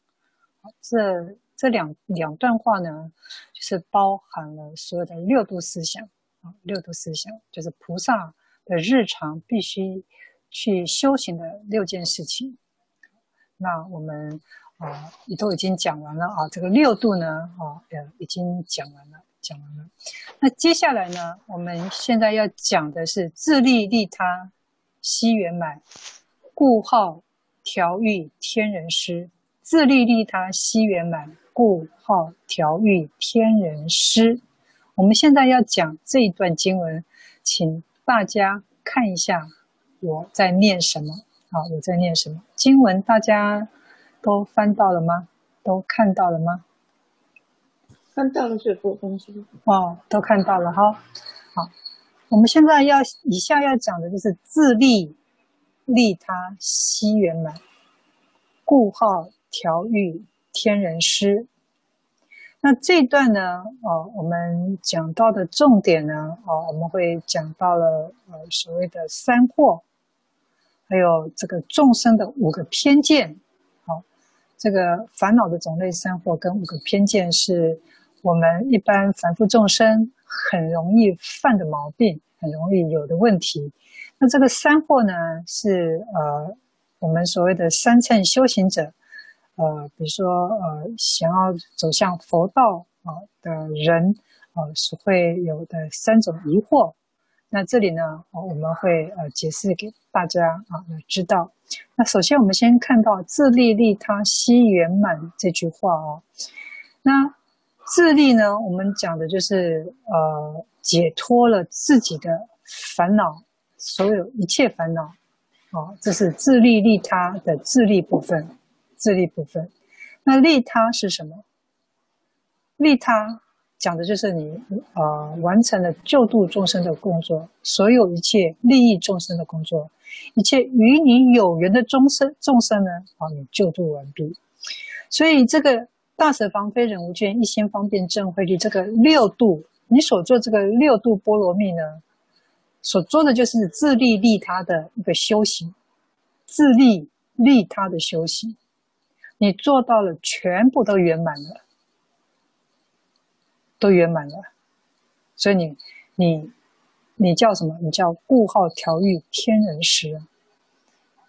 这这两两段话呢，就是包含了所有的六度思想。啊，六度思想就是菩萨的日常必须去修行的六件事情。那我们。啊，也都已经讲完了啊。这个六度呢，啊，呃，已经讲完了，讲完了。那接下来呢，我们现在要讲的是自利利他，悉圆满。故号调御天人师，自利利他西圆满，故号调御天人师。我们现在要讲这一段经文，请大家看一下我在念什么。好，我在念什么经文？大家都翻到了吗？都看到了吗？看到了，师父，分析。哦，都看到了哈。好，我们现在要以下要讲的就是自利利他悉圆满，故号调御天人师。那这段呢，哦，我们讲到的重点呢，哦，我们会讲到了呃所谓的三惑，还有这个众生的五个偏见。好，这个烦恼的种类三惑跟五个偏见是。我们一般凡夫众生很容易犯的毛病，很容易有的问题。那这个三惑呢，是呃我们所谓的三乘修行者，呃，比如说呃想要走向佛道啊、的人，呃是会有的三种疑惑。那这里呢，我们会呃解释给大家啊、呃、知道。那首先我们先看到自利利他悉圆满这句话哦，那。自利呢，我们讲的就是呃，解脱了自己的烦恼，所有一切烦恼，啊，这是自利利他的自利部分，自利部分。那利他是什么？利他讲的就是你呃，完成了救度众生的工作，所有一切利益众生的工作，一切与你有缘的众生众生呢，啊，你救度完毕。所以这个。大舍房非忍无倦，一心方便正慧力。这个六度，你所做这个六度波罗蜜呢，所做的就是自利利他的一个修行，自利利他的修行，你做到了，全部都圆满了，都圆满了。所以你你你叫什么？你叫故号调御天人师。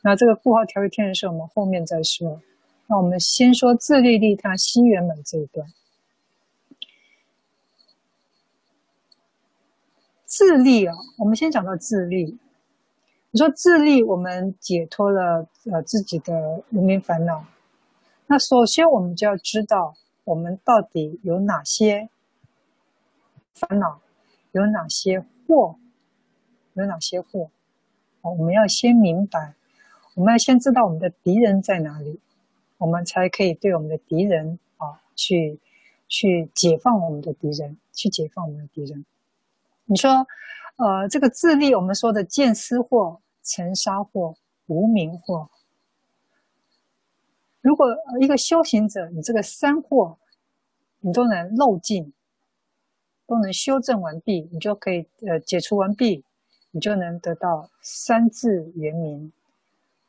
那这个故号调御天人师，我们后面再说。那我们先说自利利他悉圆满这一段。自利啊，我们先讲到自利。你说自利，我们解脱了呃自己的无明烦恼。那首先我们就要知道，我们到底有哪些烦恼，有哪些祸，有哪些祸。我们要先明白，我们要先知道我们的敌人在哪里。我们才可以对我们的敌人啊，去去解放我们的敌人，去解放我们的敌人。你说，呃，这个自利，我们说的见思惑、尘沙惑、无明惑。如果一个修行者，你这个三惑，你都能漏尽，都能修正完毕，你就可以呃解除完毕，你就能得到三智圆明，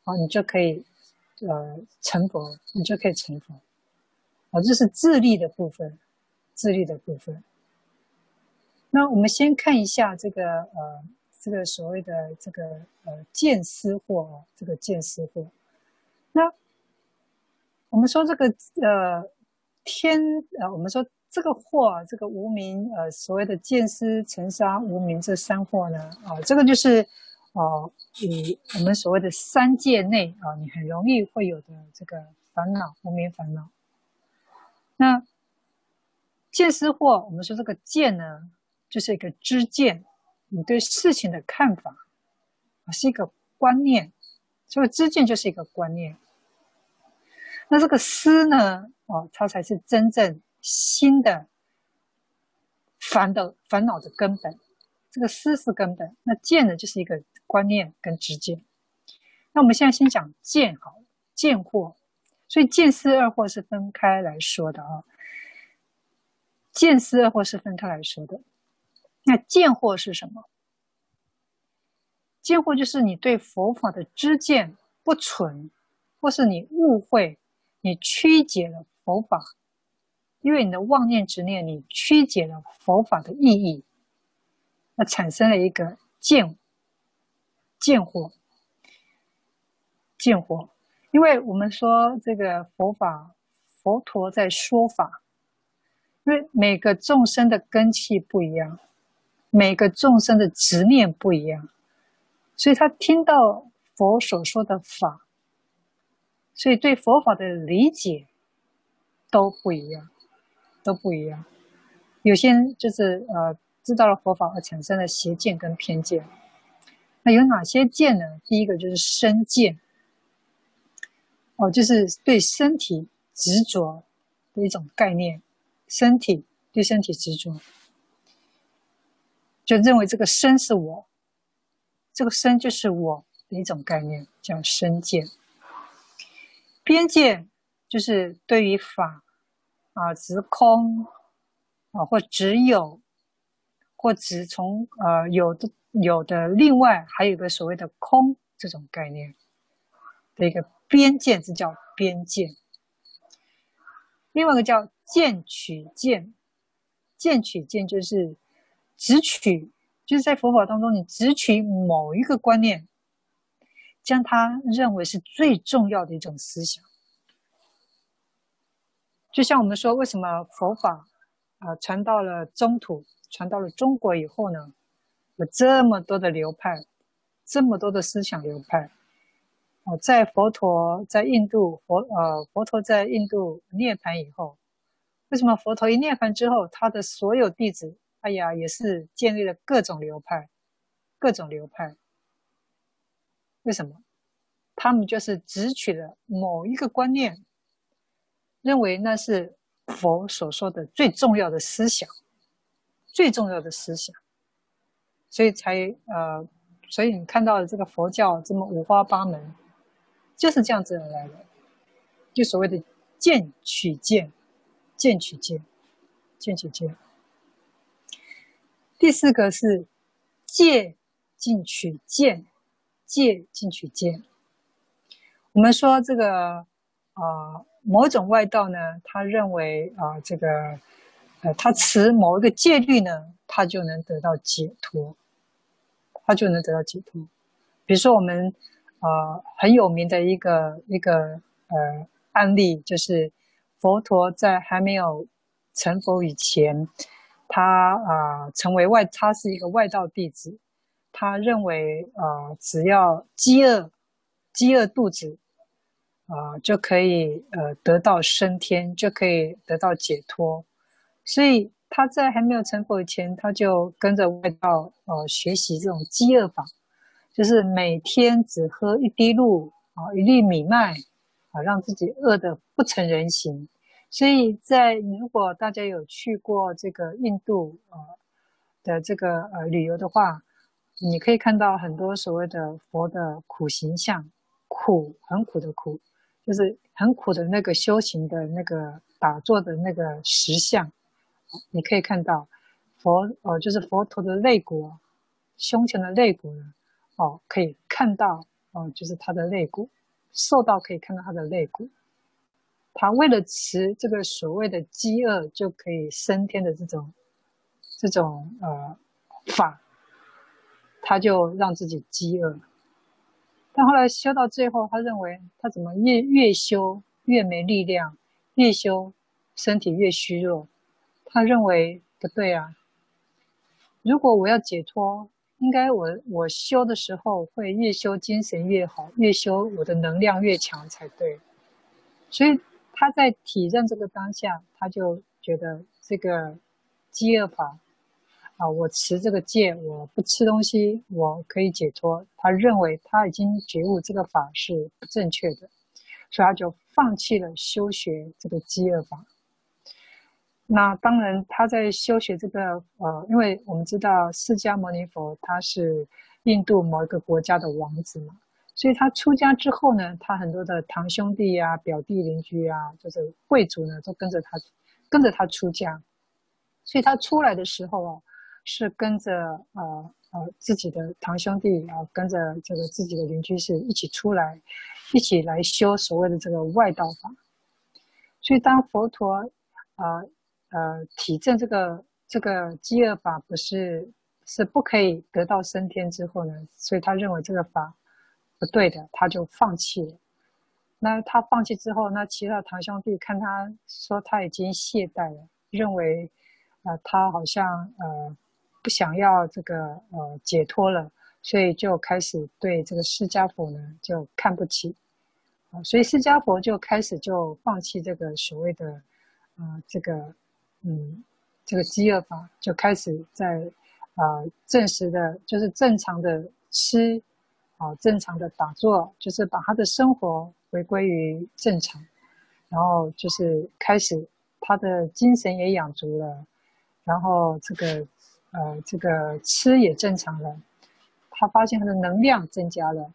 啊，你就可以。呃，成佛，你就可以成佛。哦，这是自利的部分，自利的部分。那我们先看一下这个呃，这个所谓的这个呃见思惑，这个见思惑。那我们说这个呃天呃，我们说这个惑，这个无名呃，所谓的见思、尘沙、无名这三惑呢，啊、这个就是。哦，以我们所谓的三界内啊，你很容易会有的这个烦恼，无明烦恼。那见思惑，我们说这个见呢，就是一个知见，你对事情的看法，是一个观念，这个知见就是一个观念。那这个思呢，哦，它才是真正心的烦的烦恼的根本。这个思是根本，那见呢，就是一个。观念跟知见，那我们现在先讲见好，见惑，所以见思二惑是分开来说的啊。见思二惑是分开来说的，那见惑是什么？见惑就是你对佛法的知见不纯，或是你误会，你曲解了佛法，因为你的妄念执念，你曲解了佛法的意义，那产生了一个见。见惑，见惑，因为我们说这个佛法，佛陀在说法，因为每个众生的根器不一样，每个众生的执念不一样，所以他听到佛所说的法，所以对佛法的理解都不一样，都不一样。有些人就是呃知道了佛法而产生了邪见跟偏见。那有哪些见呢？第一个就是身见，哦，就是对身体执着的一种概念，身体对身体执着，就认为这个身是我，这个身就是我的一种概念，叫身见。边见就是对于法啊，执空啊，或只有，或只从呃有的。有的，另外还有个所谓的空这种概念的一个边见，这叫边见。另外一个叫见取见，见取见就是只取，就是在佛法当中，你只取某一个观念，将它认为是最重要的一种思想。就像我们说，为什么佛法啊传到了中土，传到了中国以后呢？有这么多的流派，这么多的思想流派，哦，在佛陀在印度佛呃佛陀在印度涅槃以后，为什么佛陀一涅槃之后，他的所有弟子，哎呀，也是建立了各种流派，各种流派。为什么？他们就是只取了某一个观念，认为那是佛所说的最重要的思想，最重要的思想。所以才呃，所以你看到的这个佛教这么五花八门，就是这样子而来的，就所谓的见取见，见取见，见取见。第四个是戒进取见，戒进取见。我们说这个啊、某种外道呢，他认为啊、这个呃，他持某一个戒律呢，他就能得到解脱。他就能得到解脱。比如说，我们呃很有名的一个一个呃案例，就是佛陀在还没有成佛以前，他啊、成为外，他是一个外道弟子。他认为啊、只要饥饿饥饿肚子啊、就可以呃得到升天，就可以得到解脱。所以。他在还没有成佛以前，他就跟着外道呃学习这种饥饿法，就是每天只喝一滴露啊，一粒米麦啊，让自己饿得不成人形。所以在如果大家有去过这个印度呃的这个呃旅游的话，你可以看到很多所谓的佛的苦行像，苦很苦的苦，就是很苦的那个修行的那个打坐的那个实相。你可以看到佛，哦，就是佛陀的肋骨，胸前的肋骨呢，哦，可以看到，哦，就是他的肋骨，瘦到可以看到他的肋骨。他为了持这个所谓的饥饿就可以升天的这种，这种呃法，他就让自己饥饿。但后来修到最后，他认为他怎么越越修越没力量，越修身体越虚弱。他认为不对啊！如果我要解脱，应该我我修的时候会越修精神越好，越修我的能量越强才对。所以他在体认这个当下，他就觉得这个饥饿法啊，我持这个戒，我不吃东西，我可以解脱。他认为他已经觉悟这个法是不正确的，所以他就放弃了修学这个饥饿法。那当然，他在修学这个呃，因为我们知道释迦牟尼佛他是印度某一个国家的王子嘛，所以他出家之后呢，他很多的堂兄弟啊、表弟邻居啊，就是贵族呢，都跟着他，跟着他出家。所以他出来的时候啊，是跟着呃呃自己的堂兄弟啊，跟着这个自己的邻居是一起出来，一起来修所谓的这个外道法。所以当佛陀啊。呃呃，体证这个这个饥饿法不是是不可以得到升天之后呢，所以他认为这个法不对的，他就放弃了。那他放弃之后，那其他堂兄弟看他说他已经懈怠了，认为呃他好像呃不想要这个呃解脱了，所以就开始对这个释迦佛呢就看不起，所以释迦佛就开始就放弃这个所谓的，呃，这个，嗯，这个饥饿法，就开始在啊、呃、正式的，就是正常的吃，啊，正常的打坐，就是把他的生活回归于正常，然后就是开始他的精神也养足了，然后这个，呃，这个吃也正常了。他发现他的能量增加了，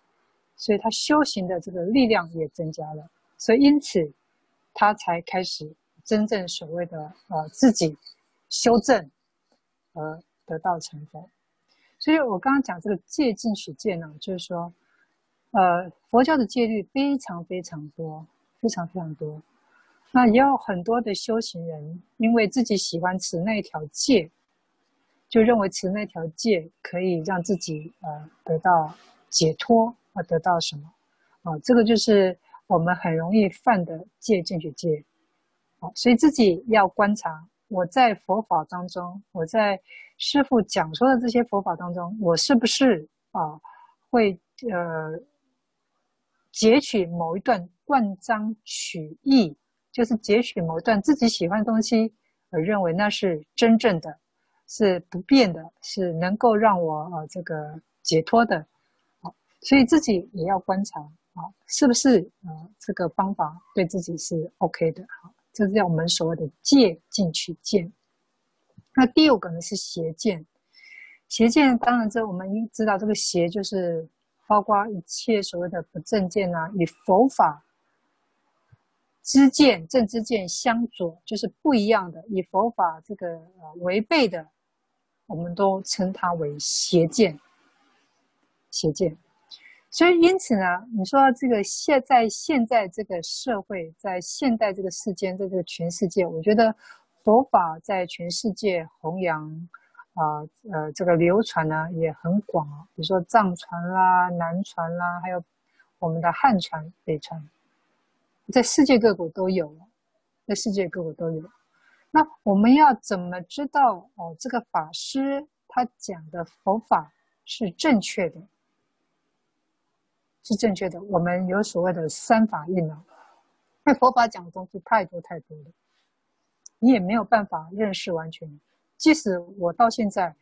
所以他修行的这个力量也增加了，所以因此他才开始真正所谓的呃自己修正而得到成佛。所以我刚刚讲这个戒禁取戒呢，就是说，呃，佛教的戒律非常非常多，非常非常多。那也有很多的修行人，因为自己喜欢持那一条戒。就认为持那条戒可以让自己呃得到解脱啊，得到什么啊？这个就是我们很容易犯的戒禁取戒。好，所以自己要观察，我在佛法当中，我在师父讲说的这些佛法当中，我是不是啊会呃截取某一段断章取义，就是截取某一段自己喜欢的东西，而认为那是真正的。是不变的，是能够让我呃这个解脱的，好，所以自己也要观察啊，是不是呃这个方法对自己是 OK 的？好，这是叫我们所谓的戒进去见。那第五个呢是邪见，邪见当然这我们应知道，这个邪就是包括一切所谓的不正见啊，与佛法知见、正知见相左，就是不一样的，与佛法这个呃违背的。我们都称它为邪见，邪见。所以因此呢，你说这个现在现在这个社会，在现代这个世间，在这个全世界，我觉得佛法在全世界弘扬啊，呃，这个流传呢也很广。比如说藏传啦、南传啦，还有我们的汉传、北传，在世界各国都有，在世界各国都有。那我们要怎么知道哦？这个法师他讲的佛法是正确的，是正确的。我们有所谓的三法印啊，那佛法讲的东西太多太多了，你也没有办法认识完全。即使我到现在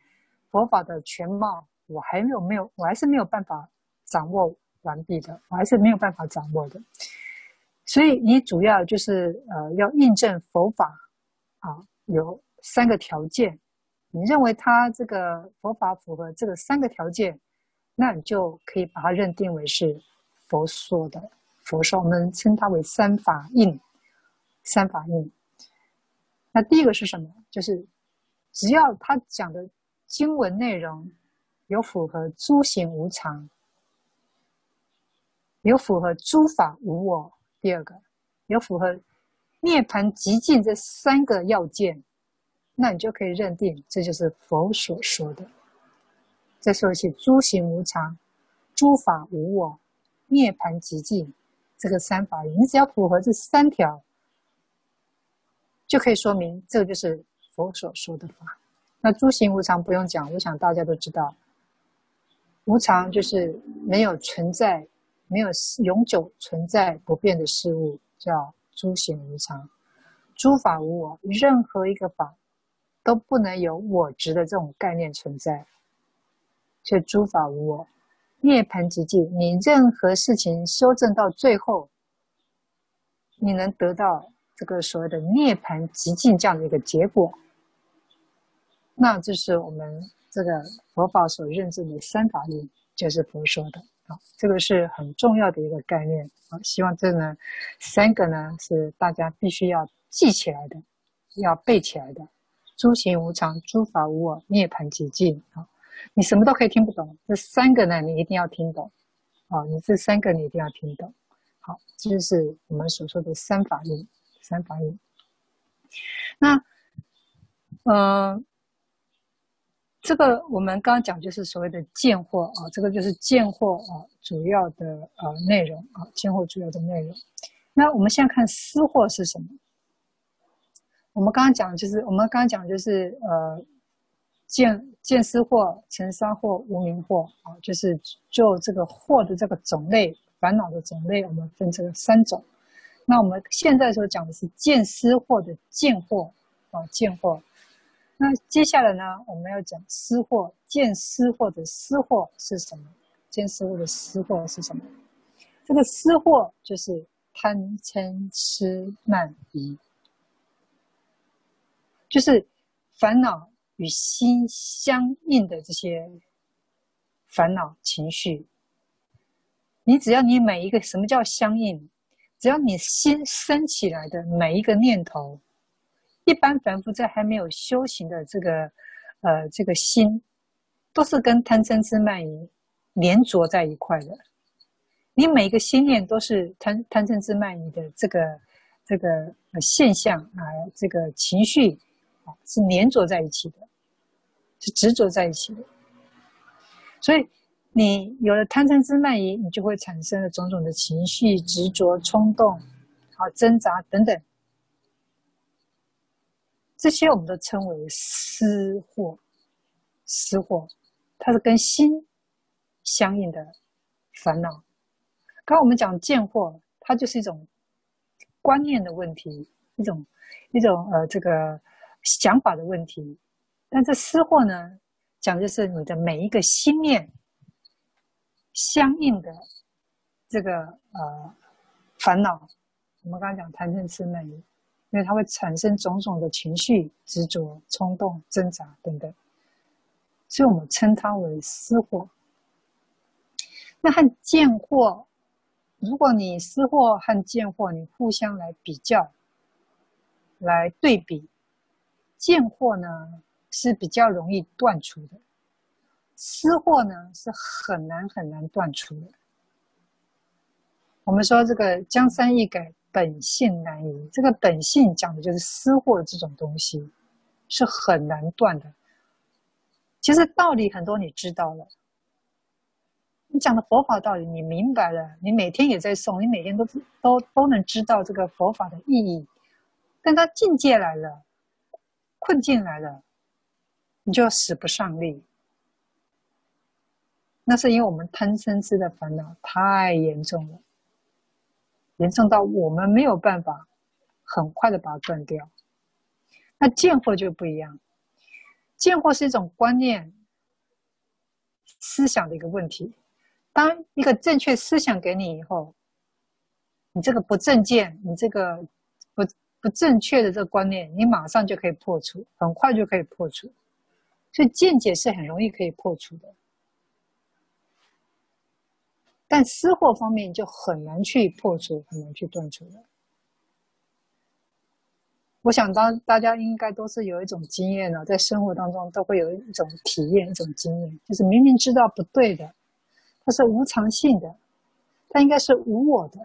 佛法的全貌，我还没有没有，我还是没有办法掌握完毕的，我还是没有办法掌握的。所以你主要就是呃，要印证佛法。啊，有三个条件，你认为他这个佛法符合这个三个条件，那你就可以把它认定为是佛说的。佛说，我们称它为三法印。三法印。那第一个是什么？就是只要他讲的经文内容有符合诸行无常，有符合诸法无我。第二个有符合。涅槃极尽这三个要件，那你就可以认定这就是佛所说的。再说一些诸行无常、诸法无我、涅槃极尽这个三法，你只要符合这三条，就可以说明这个就是佛所说的法。那诸行无常不用讲，我想大家都知道，无常就是没有存在、没有永久存在不变的事物，叫。诸行无常，诸法无我，任何一个法都不能有我执的这种概念存在。却诸法无我，涅槃极境。你任何事情修正到最后，你能得到这个所谓的涅槃极境这样的一个结果，那就是我们这个佛法所认证的三法印，就是佛说的啊。这个是很重要的一个概念啊！希望这呢三个呢是大家必须要记起来的，要背起来的。诸行无常，诸法无我，涅槃极境啊！你什么都可以听不懂，这三个呢你一定要听懂啊！你这三个你一定要听懂。好，这就是我们所说的三法印，三法印。那，嗯、这个我们刚刚讲就是所谓的见货啊，这个就是见货啊，主要的呃内容啊，见货主要的内容。那我们现在看私货是什么？我们刚刚讲就是我们刚刚讲就是呃见见思惑、尘沙惑、无名惑啊，就是就这个惑的这个种类，烦恼的种类，我们分这个三种。那我们现在所讲的是见思惑的见惑啊，见惑。那接下来呢，我们要讲思惑，见思惑的思惑是什么？见思惑的思惑是什么？这个思惑就是贪嗔痴慢疑，就是烦恼与心相应的这些烦恼情绪。你只要你每一个什么叫相应？只要你心生起来的每一个念头。一般凡夫在还没有修行的这个，呃，这个心，都是跟贪嗔痴慢疑连着在一块的。你每一个心念都是贪贪嗔痴慢疑的这个这个现象啊，这个情绪啊，是连着在一起的，是执着在一起的。所以你有了贪嗔痴慢疑，你就会产生了种种的情绪、执着、冲动、啊挣扎等等。这些我们都称为私货。私货，它是跟心相应的烦恼。刚我们讲见货，它就是一种观念的问题，一种一种呃这个想法的问题。但这私货呢，讲就是你的每一个心念相应的这个呃烦恼。我们刚刚讲贪嗔痴慢疑。因为它会产生种种的情绪、执着、冲动、挣扎等等，所以我们称它为私货。那和贱货，如果你私货和贱货，你互相来比较、来对比，贱货呢是比较容易断除的，私货呢是很难很难断除的。我们说这个江山易改。本性难移，这个本性讲的就是私货这种东西，是很难断的。其实道理很多，你知道了，你讲的佛法道理你明白了，你每天也在诵，你每天都都都能知道这个佛法的意义。但他境界来了，困境来了，你就使不上力。那是因为我们贪嗔痴的烦恼太严重了。严重到我们没有办法很快的把它断掉。那见惑就不一样，见惑是一种观念、思想的一个问题。当一个正确思想给你以后，你这个不正见，你这个不不正确的这个观念，你马上就可以破除，很快就可以破除。所以见解是很容易可以破除的。但私货方面就很难去破除，很难去断除了。我想，当大家应该都是有一种经验呢，在生活当中都会有一种体验，一种经验，就是明明知道不对的，它是无常性的，它应该是无我的。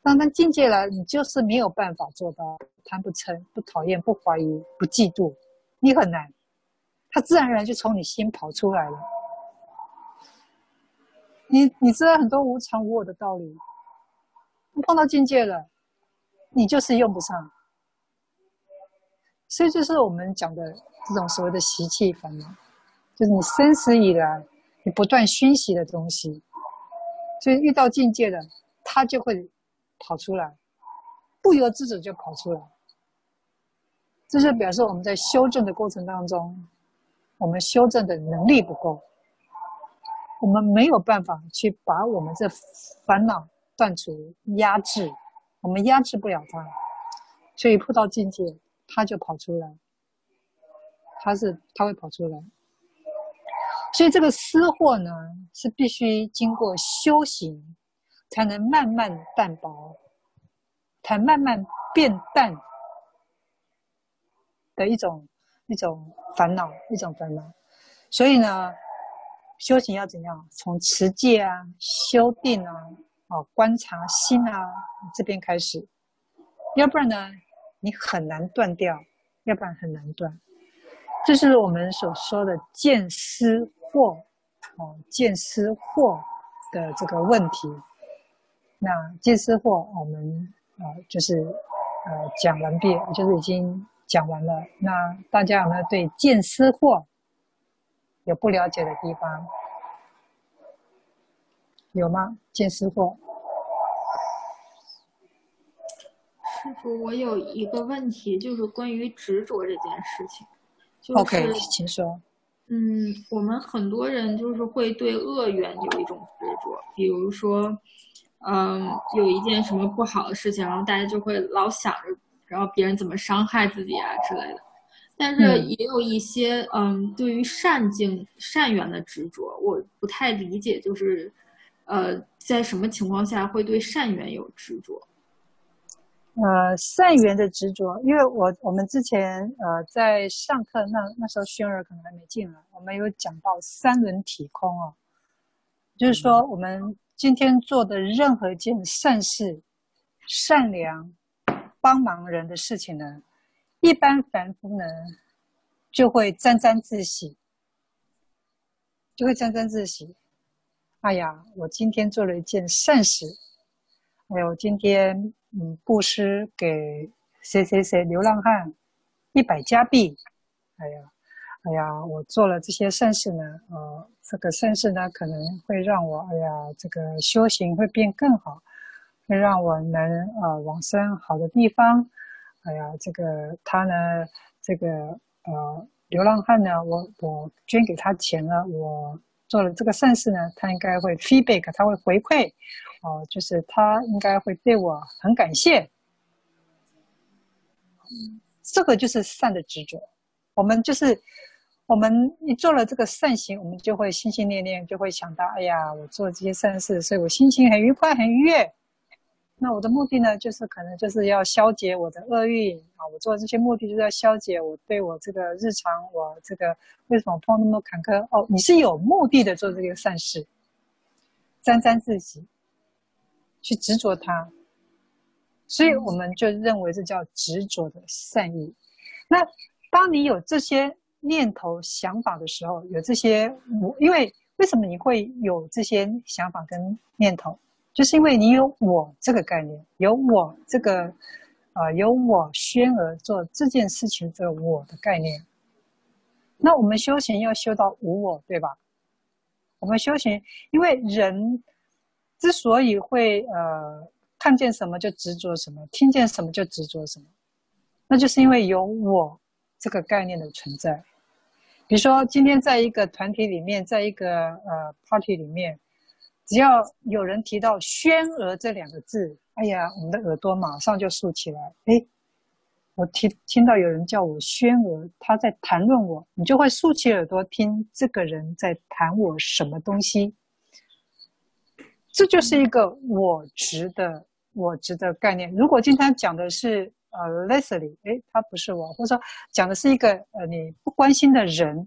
当它境界来，你就是没有办法做到贪不嗔、不讨厌、不怀疑、不嫉妒，你很难，它自然而然就从你心跑出来了。你你知道很多无常无我的道理，碰到境界了，你就是用不上。所以就是我们讲的这种所谓的习气烦恼，就是你生死以来你不断熏习的东西，所以遇到境界了，它就会跑出来，不由自主就跑出来。这就表示我们在修正的过程当中，我们修正的能力不够。我们没有办法去把我们这烦恼断除、压制，我们压制不了它，所以碰到境界，它就跑出来，它是它会跑出来。所以这个私货呢，是必须经过修行，才能慢慢淡薄，才慢慢变淡的一种一种烦恼，一种烦恼。所以呢。修行要怎样？从持戒啊、修定啊、啊观察心啊这边开始，要不然呢，你很难断掉，要不然很难断。这是我们所说的见思惑，哦，见思惑的这个问题。那见思惑，我们啊就是呃讲完毕，就是已经讲完了。那大家有没有对见私货有不了解的地方？有吗？见私货？师傅，我有一个问题，就是关于执着这件事情。就是、OK，请说。嗯，我们很多人就是会对恶缘有一种执着，比如说，嗯，有一件什么不好的事情，然后大家就会老想着，然后别人怎么伤害自己啊之类的。但是也有一些，嗯，嗯对于善境、善缘的执着，我不太理解，就是，呃，在什么情况下会对善缘有执着？呃，善缘的执着，因为我我们之前呃在上课那那时候轩儿可能还没进来，我们有讲到三轮体空哦，就是说我们今天做的任何一件善事、善良、帮忙人的事情呢，一般凡夫呢就会沾沾自喜，就会沾沾自喜。哎呀，我今天做了一件善事，哎呀，我今天。嗯，布施给谁谁谁流浪汉一百加币。哎呀，哎呀，我做了这些善事呢，呃，这个善事呢可能会让我，哎呀，这个修行会变更好，会让我能呃往生好的地方。哎呀，这个他呢，这个呃流浪汉呢，我我捐给他钱了，我做了这个善事呢，他应该会 feedback，他会回馈。哦，就是他应该会对我很感谢，这个就是善的执着。我们就是我们一做了这个善行，我们就会心心念念，就会想到：哎呀，我做这些善事，所以我心情很愉快、很愉悦。那我的目的呢，就是可能就是要消解我的厄运啊。我做这些目的就是要消解我对我这个日常，我这个为什么碰那么坎坷？哦，你是有目的的做这个善事，沾沾自喜。去执着它，所以我们就认为这叫执着的善意。那当你有这些念头、想法的时候，有这些我，因为为什么你会有这些想法跟念头？就是因为你有我这个概念，有我这个，啊、呃，有我宣而做这件事情这个我的概念。那我们修行要修到无我，对吧？我们修行，因为人。之所以会呃看见什么就执着什么，听见什么就执着什么，那就是因为有我这个概念的存在。比如说，今天在一个团体里面，在一个呃 party 里面，只要有人提到“宣儿”这两个字，哎呀，我们的耳朵马上就竖起来。哎，我听听到有人叫我“宣儿”，他在谈论我，你就会竖起耳朵听这个人在谈我什么东西。这就是一个我值的我值的概念。如果今天讲的是呃 Leslie，诶，他不是我，或者说讲的是一个呃你不关心的人，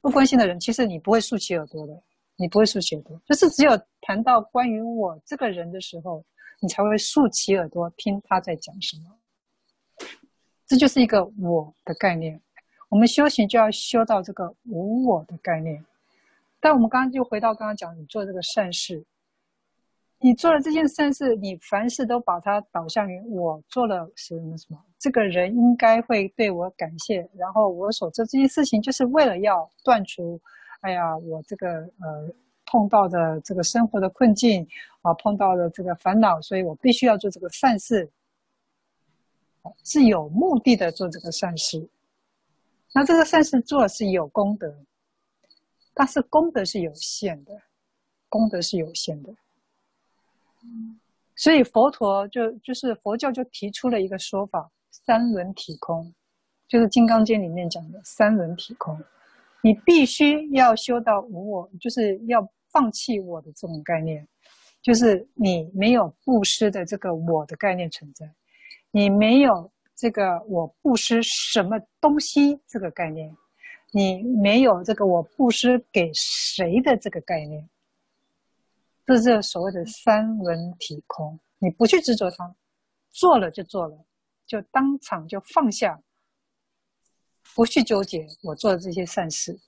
不关心的人，其实你不会竖起耳朵的，你不会竖起耳朵。就是只有谈到关于我这个人的时候，你才会竖起耳朵听他在讲什么。这就是一个我的概念。我们修行就要修到这个无我的概念。但我们刚刚就回到刚刚讲，你做这个善事，你做了这件善事，你凡事都把它导向于我做了什么什么，这个人应该会对我感谢，然后我所做这件事情就是为了要断除，哎呀，我这个呃碰到的这个生活的困境啊，碰到的这个烦恼，所以我必须要做这个善事，是有目的的做这个善事，那这个善事做是有功德。但是功德是有限的，功德是有限的，所以佛陀就就是佛教就提出了一个说法：三轮体空，就是《金刚经》里面讲的三轮体空。你必须要修到无我，就是要放弃我的这种概念，就是你没有布施的这个我的概念存在，你没有这个我布施什么东西这个概念。你没有这个我布施给谁的这个概念，这是所谓的三轮体空。你不去执着它，做了就做了，就当场就放下，不去纠结我做的这些善事。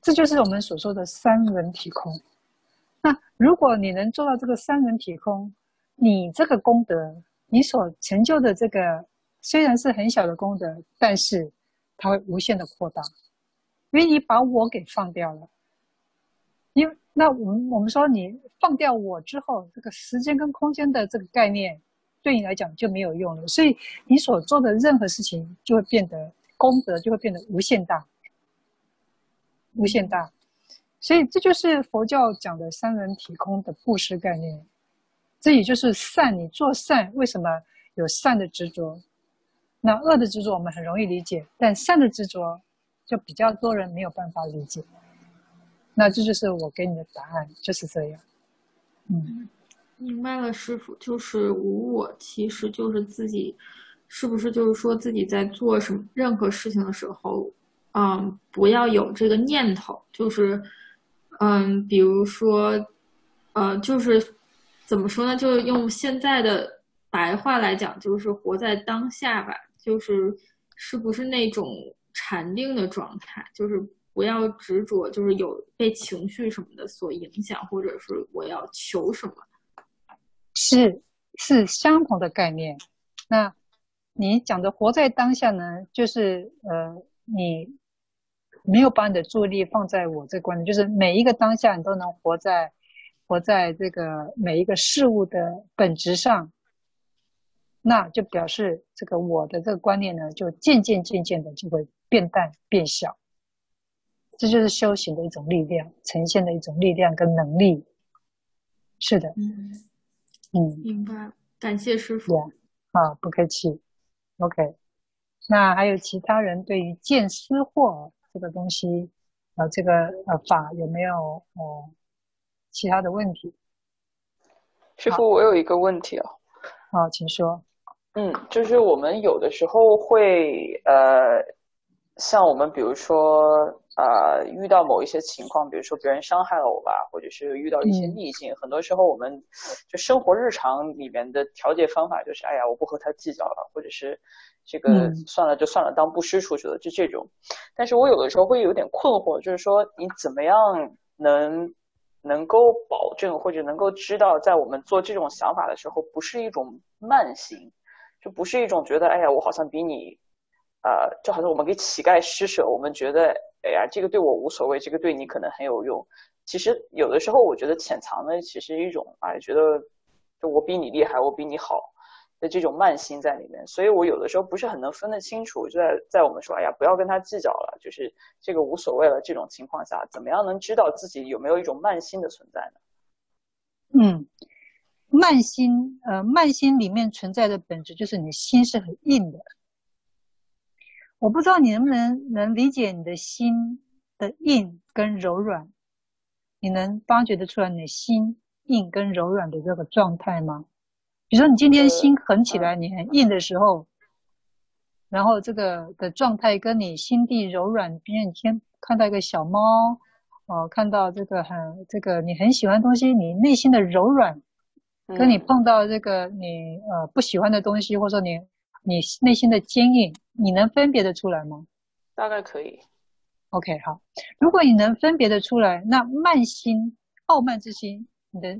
这就是我们所说的三轮体空。那如果你能做到这个三轮体空，你这个功德你所成就的这个虽然是很小的功德，但是它会无限的扩大，因为你把我给放掉了。因为那我们我们说你放掉我之后，这个时间跟空间的这个概念对你来讲就没有用了，所以你所做的任何事情就会变得功德就会变得无限大，无限大。所以这就是佛教讲的三轮体空的布施概念。这也就是善，你做善为什么有善的执着？那恶的执着我们很容易理解，但善的执着就比较多人没有办法理解。那这就是我给你的答案，就是这样。嗯，明白了，师傅，就是无我，其实就是自己，是不是就是说自己在做什么任何事情的时候，嗯，不要有这个念头，就是，嗯，比如说，呃，就是怎么说呢？就是用现在的白话来讲，就是活在当下吧，就是是不是那种禅定的状态，就是。不要执着，就是有被情绪什么的所影响，或者是我要求什么，是是相同的概念。那你讲的活在当下呢？就是呃，你没有把你的注意力放在我这观念，就是每一个当下你都能活在活在这个每一个事物的本质上，那就表示这个我的这个观念呢，就渐渐渐渐的就会变淡变小。这就是修行的一种力量，呈现的一种力量跟能力。是的，嗯，明白。感谢师傅。啊，不客气。OK，那还有其他人对于见私货这个东西，呃，这个呃法有没有呃其他的问题？师傅，我有一个问题哦。好，请说。嗯，就是我们有的时候会呃，像我们比如说。呃，遇到某一些情况，比如说别人伤害了我吧，或者是遇到一些逆境，嗯、很多时候我们就生活日常里面的调节方法就是，哎呀，我不和他计较了，或者是这个算了就算了，当布施出去了，就这种。但是我有的时候会有点困惑，就是说你怎么样能能够保证或者能够知道，在我们做这种想法的时候，不是一种慢行，就不是一种觉得，哎呀，我好像比你，呃，就好像我们给乞丐施舍，我们觉得。哎呀，这个对我无所谓，这个对你可能很有用。其实有的时候，我觉得潜藏的其实一种，哎，觉得就我比你厉害，我比你好的这种慢心在里面。所以我有的时候不是很能分得清楚。就在在我们说，哎呀，不要跟他计较了，就是这个无所谓了这种情况下，怎么样能知道自己有没有一种慢心的存在呢？嗯，慢心，呃，慢心里面存在的本质就是你心是很硬的。我不知道你能不能能理解你的心的硬跟柔软，你能发觉得出来你的心硬跟柔软的这个状态吗？比如说你今天心狠起来，你很硬的时候，然后这个的状态跟你心地柔软，比如你天看到一个小猫，哦，看到这个很这个你很喜欢的东西，你内心的柔软，跟你碰到这个你呃不喜欢的东西，或者说你。你内心的坚硬，你能分别得出来吗？大概可以。OK，好。如果你能分别得出来，那慢心、傲慢之心，你的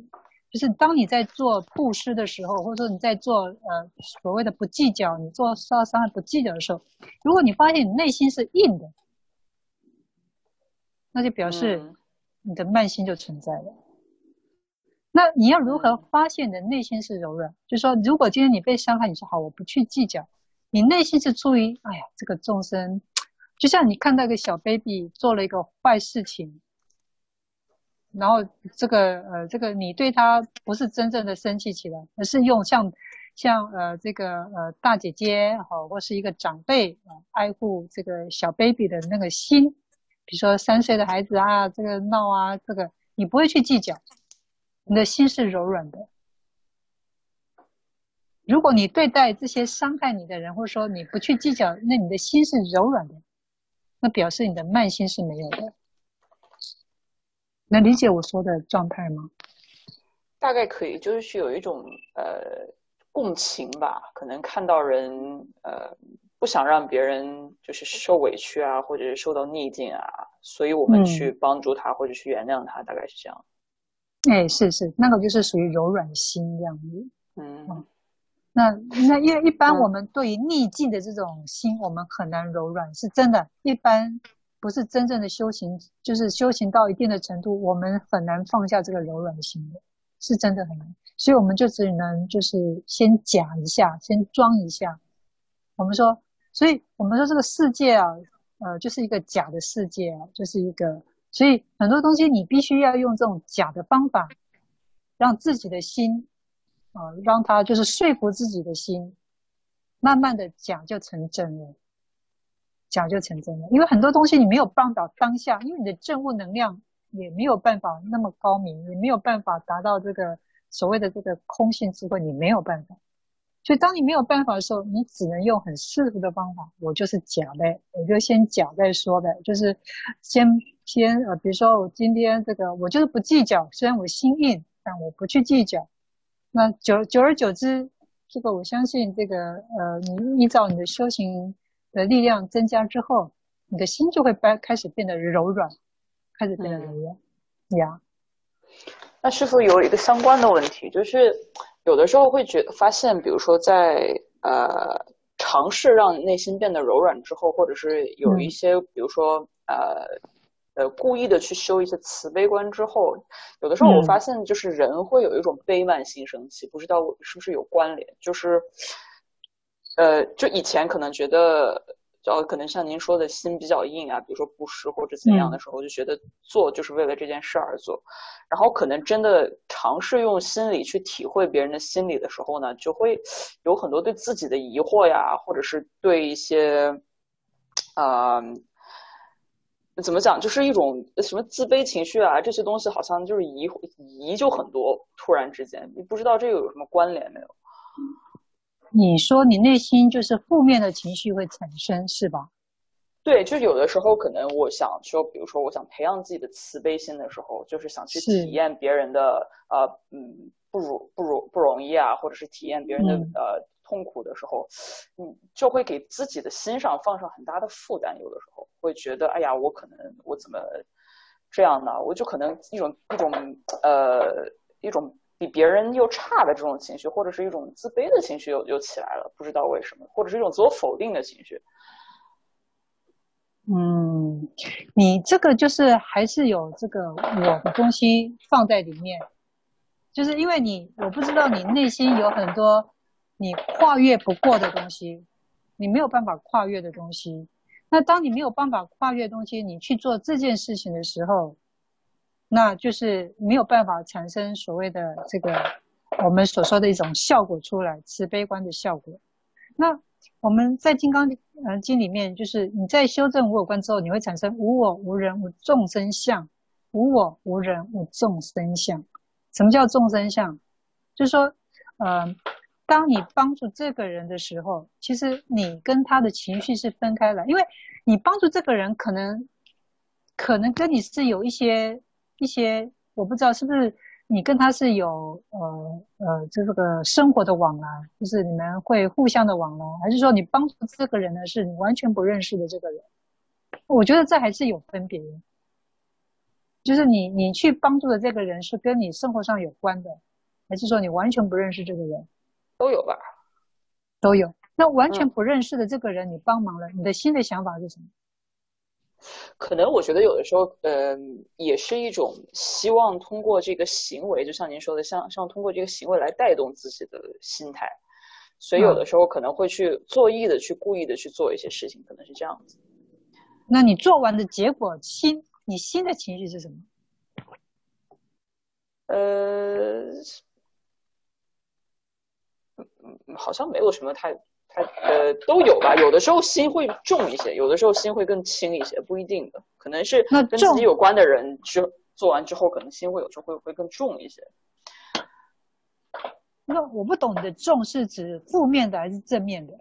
就是当你在做布施的时候，或者说你在做呃所谓的不计较，你做杀伤害不计较的时候，如果你发现你内心是硬的，那就表示你的慢心就存在了。嗯那你要如何发现你的内心是柔软？就是说，如果今天你被伤害，你说好，我不去计较，你内心是出于，哎呀，这个众生，就像你看到一个小 baby 做了一个坏事情，然后这个呃，这个你对他不是真正的生气起来，而是用像像呃这个呃大姐姐好，或是一个长辈啊爱护这个小 baby 的那个心，比如说三岁的孩子啊，这个闹啊，这个你不会去计较。你的心是柔软的。如果你对待这些伤害你的人，或者说你不去计较，那你的心是柔软的，那表示你的慢心是没有的。能理解我说的状态吗？大概可以，就是有一种呃共情吧，可能看到人呃不想让别人就是受委屈啊，或者是受到逆境啊，所以我们去帮助他，嗯，或者去原谅他，大概是这样。哎，是是，那个就是属于柔软心这样子。嗯，那那因为一般我们对于逆境的这种心，嗯、我们很难柔软，是真的。一般不是真正的修行，就是修行到一定的程度，我们很难放下这个柔软心的，是真的很难。所以我们就只能就是先假一下，先装一下。我们说，所以我们说这个世界啊，呃，就是一个假的世界啊，就是一个。所以很多东西你必须要用这种假的方法，让自己的心。啊，让他就是说服自己的心，慢慢的假就成真了，假就成真了。因为很多东西你没有办法当下，因为你的证悟能量也没有办法那么高明，也没有办法达到这个所谓的这个空性智慧，你没有办法。所以当你没有办法的时候，你只能用很世俗的方法，我就是假呗，我就先假再说呗，就是先先呃，比如说我今天这个我就是不计较，虽然我心硬，但我不去计较。那久久而久之，这个我相信，这个呃，你依照你的修行的力量增加之后，你的心就会开开始变得柔软，开始变得柔软。呀、嗯，那师傅有一个相关的问题，就是有的时候会觉得发现，比如说在呃尝试让内心变得柔软之后，或者是有一些，嗯、比如说呃。呃，故意的去修一些慈悲观之后，有的时候我发现，就是人会有一种悲慢心生气，嗯、不知道是不是有关联。就是，呃，就以前可能觉得，呃，可能像您说的心比较硬啊，比如说不施或者怎样的时候，嗯、就觉得做就是为了这件事而做。然后可能真的尝试用心理去体会别人的心理的时候呢，就会有很多对自己的疑惑呀，或者是对一些，啊、呃。怎么讲？就是一种什么自卑情绪啊，这些东西好像就是疑疑就很多。突然之间，你不知道这个有什么关联没有？你说你内心就是负面的情绪会产生，是吧？对，就有的时候可能我想说，比如说我想培养自己的慈悲心的时候，就是想去体验别人的呃嗯不如不如不容易啊，或者是体验别人的、嗯、呃。痛苦的时候，嗯，就会给自己的心上放上很大的负担。有的时候会觉得，哎呀，我可能我怎么这样呢？我就可能一种一种呃一种比别人又差的这种情绪，或者是一种自卑的情绪又又起来了，不知道为什么，或者是一种自我否定的情绪。嗯，你这个就是还是有这个我的东西放在里面，就是因为你我不知道你内心有很多。你跨越不过的东西，你没有办法跨越的东西，那当你没有办法跨越东西，你去做这件事情的时候，那就是没有办法产生所谓的这个我们所说的一种效果出来，慈悲观的效果。那我们在《金刚经》里面，就是你在修正无我观之后，你会产生无我、无人、无众生相，无我、无人、无众生相。什么叫众生相？就是说，呃。当你帮助这个人的时候，其实你跟他的情绪是分开了，因为你帮助这个人，可能可能跟你是有一些一些，我不知道是不是你跟他是有呃呃，这个生活的往来，就是你们会互相的往来，还是说你帮助这个人呢，是你完全不认识的这个人？我觉得这还是有分别，就是你你去帮助的这个人是跟你生活上有关的，还是说你完全不认识这个人？都有吧，都有。那完全不认识的这个人，你帮忙了，嗯、你的新的想法是什么？可能我觉得有的时候，嗯、呃，也是一种希望通过这个行为，就像您说的，像像通过这个行为来带动自己的心态，所以有的时候可能会去做意的去故意的去做一些事情，可能是这样子。那你做完的结果，心你新的情绪是什么？呃。嗯，好像没有什么太太呃，都有吧。有的时候心会重一些，有的时候心会更轻一些，不一定的。可能是跟自己有关的人，之做完之后，可能心会有时候会会更重一些。那我不懂你的重是指负面的还是正面的？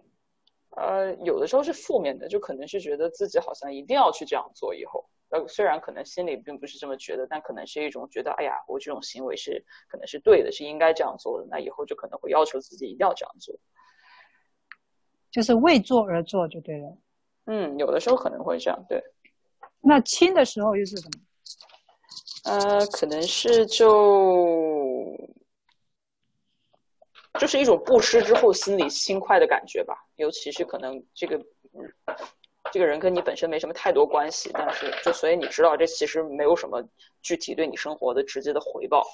呃，有的时候是负面的，就可能是觉得自己好像一定要去这样做以后。呃，虽然可能心里并不是这么觉得，但可能是一种觉得，哎呀，我这种行为是可能是对的，是应该这样做的，那以后就可能会要求自己一定要这样做，就是为做而做就对了。嗯，有的时候可能会这样，对。那轻的时候又是什么？呃，可能是就就是一种布施之后心里轻快的感觉吧。尤其是可能这个，嗯，这个人跟你本身没什么太多关系，但是就所以你知道这其实没有什么具体对你生活的直接的回报，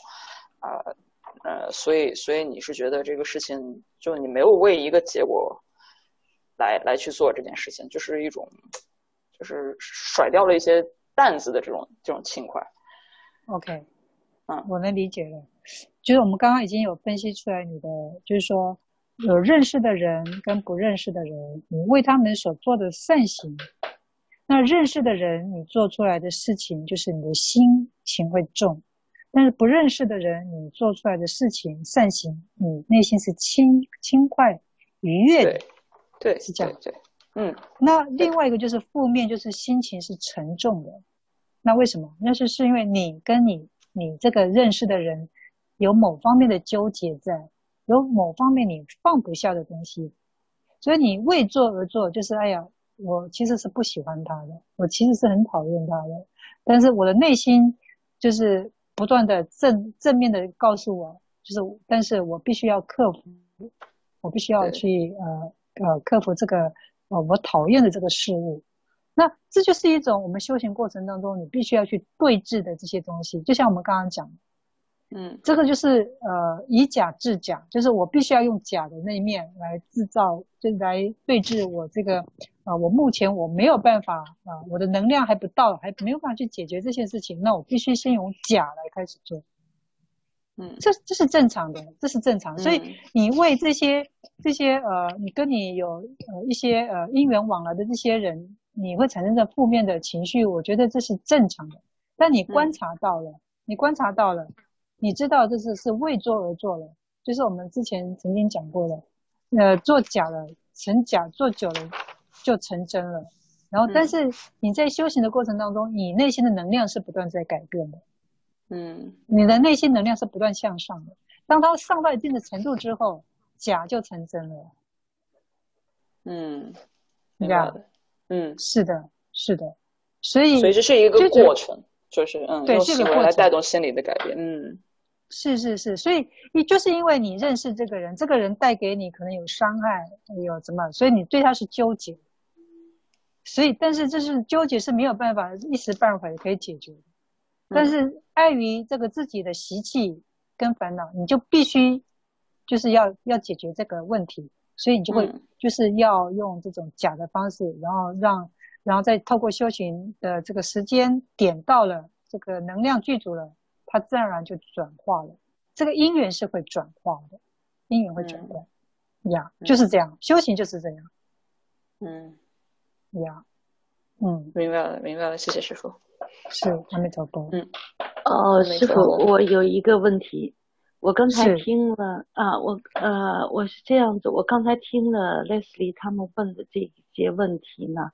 啊、呃，呃，所以所以你是觉得这个事情就你没有为一个结果来来去做这件事情，就是一种就是甩掉了一些担子的这种这种轻快。OK，嗯，我能理解了。就是我们刚刚已经有分析出来，你的就是说有认识的人跟不认识的人，你为他们所做的善行，那认识的人你做出来的事情就是你的心情会重，但是不认识的人你做出来的事情善行，你内心是轻轻快愉悦的，对，对，是这样，对，对，嗯。那另外一个就是负面，就是心情是沉重的，那为什么？那是是因为你跟你你这个认识的人。有某方面的纠结在，有某方面你放不下的东西，所以你为做而做，就是哎呀，我其实是不喜欢他的，我其实是很讨厌他的，但是我的内心就是不断的正正面的告诉我，就是，但是我必须要克服，我必须要去呃呃克服这个呃我讨厌的这个事物，那这就是一种我们修行过程当中你必须要去对峙的这些东西，就像我们刚刚讲的。嗯，这个就是呃，以假制假，就是我必须要用假的那一面来制造，就来对峙我这个，呃，我目前我没有办法啊、呃，我的能量还不到，还没有办法去解决这些事情，那我必须先用假来开始做。嗯，这这是正常的，这是正常的。所以你为这些这些呃，你跟你有呃一些呃因缘往来的这些人，你会产生的负面的情绪，我觉得这是正常的。但你观察到了，嗯、你观察到了。你知道这是是为做而做了，就是我们之前曾经讲过的，呃，做假了成假，做久了就成真了。然后，但是你在修行的过程当中，你内心的能量是不断在改变的，嗯，你的内心能量是不断向上的。当它上到一定的程度之后，假就成真了。嗯，这样，嗯，是的，是的，所以，所以这是一个过程。就是嗯，对，这个过程来带动心理的改变。嗯，是是是，所以你就是因为你认识这个人，这个人带给你可能有伤害，有什么，所以你对他是纠结。所以，但是这是纠结是没有办法一时半会可以解决的。但是碍于这个自己的习气跟烦恼，你就必须就是要要解决这个问题，所以你就会就是要用这种假的方式，然后让。然后再透过修行的这个时间点到了，这个能量具足了，它自然而然就转化了。这个因缘是会转化的，因缘会转化，呀、嗯，就是这样、嗯，修行就是这样。嗯，呀，嗯，明白了，明白了，谢谢师傅。是阿弥陀佛。嗯，哦，师傅，我有一个问题，我刚才听了啊，我呃，我是这样子，我刚才听了 Leslie 他们问的这些问题呢。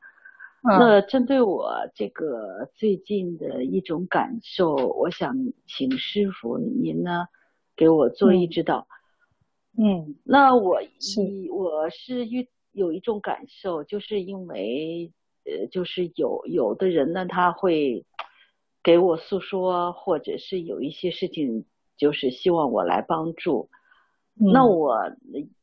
那针对我这个最近的一种感受，我想请师傅您呢给我做一指导。嗯，那我是我是遇有一种感受，就是因为呃，就是有有的人呢，他会给我诉说，或者是有一些事情，就是希望我来帮助。嗯、那我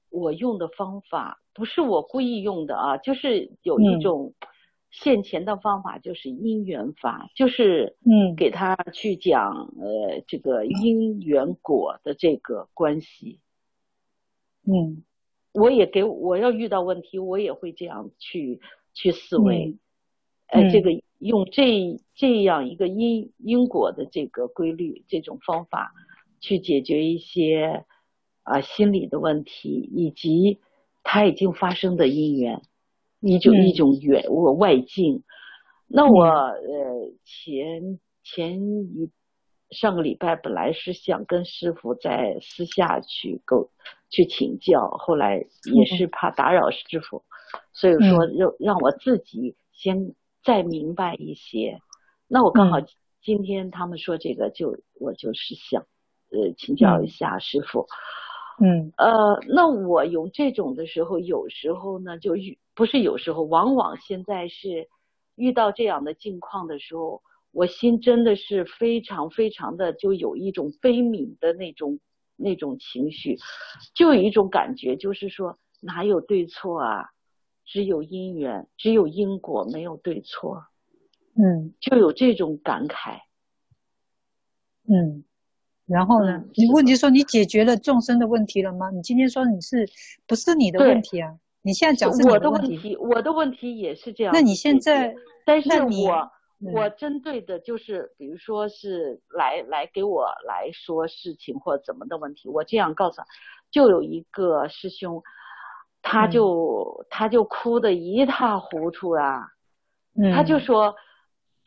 我用的方法不是我故意用的啊，就是有一种。嗯现前的方法就是因缘法，就是嗯，给他去讲呃这个因缘果的这个关系。嗯，我也给我要遇到问题，我也会这样去去思维。呃、嗯，这个用这这样一个因因果的这个规律这种方法去解决一些啊、呃、心理的问题，以及它已经发生的因缘。一种一种远我外境，那我呃前前一上个礼拜本来是想跟师傅在私下去沟去请教，后来也是怕打扰师傅，所以说让让我自己先再明白一些。那我刚好今天他们说这个就，就我就是想呃请教一下师傅。嗯，呃，那我有这种的时候，有时候呢就遇。不是有时候，往往现在是遇到这样的境况的时候，我心真的是非常非常的就有一种悲悯的那种那种情绪，就有一种感觉，就是说哪有对错啊，只有因缘，只有因果，没有对错。嗯，就有这种感慨。嗯，然后呢？你问题说你解决了众生的问题了吗？你今天说你是不是你的问题啊？你现在讲是我的问题，我的问题也是这样。那你现在，但是我我针对的就是，比如说是来来给我来说事情或怎么的问题，我这样告诉他，就有一个师兄，他就、嗯、他就哭的一塌糊涂啊，嗯、他就说。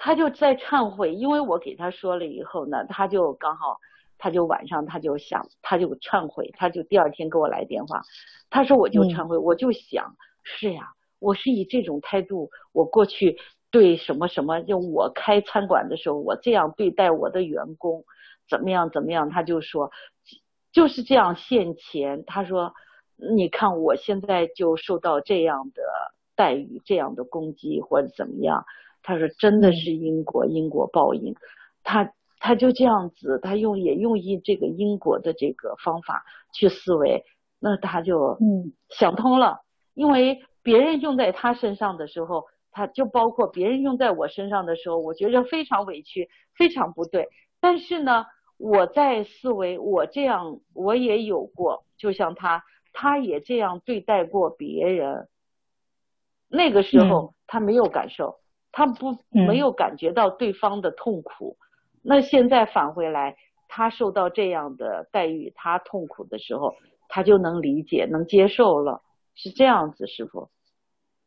他就在忏悔，因为我给他说了以后呢，他就刚好，他就晚上他就想，他就忏悔，他就第二天给我来电话，他说我就忏悔，嗯、我就想，是呀，我是以这种态度，我过去对什么什么，就我开餐馆的时候，我这样对待我的员工，怎么样怎么样，他就说，就是这样现钱，他说，你看我现在就受到这样的待遇，这样的攻击或者怎么样。他说：“真的是因果，因果报应。”他他就这样子，他用也用一这个因果的这个方法去思维，那他就嗯想通了。因为别人用在他身上的时候，他就包括别人用在我身上的时候，我觉着非常委屈，非常不对。但是呢，我在思维，我这样我也有过，就像他，他也这样对待过别人。那个时候他没有感受。他不没有感觉到对方的痛苦，嗯，那现在返回来，他受到这样的待遇，他痛苦的时候，他就能理解、能接受了，是这样子，师傅。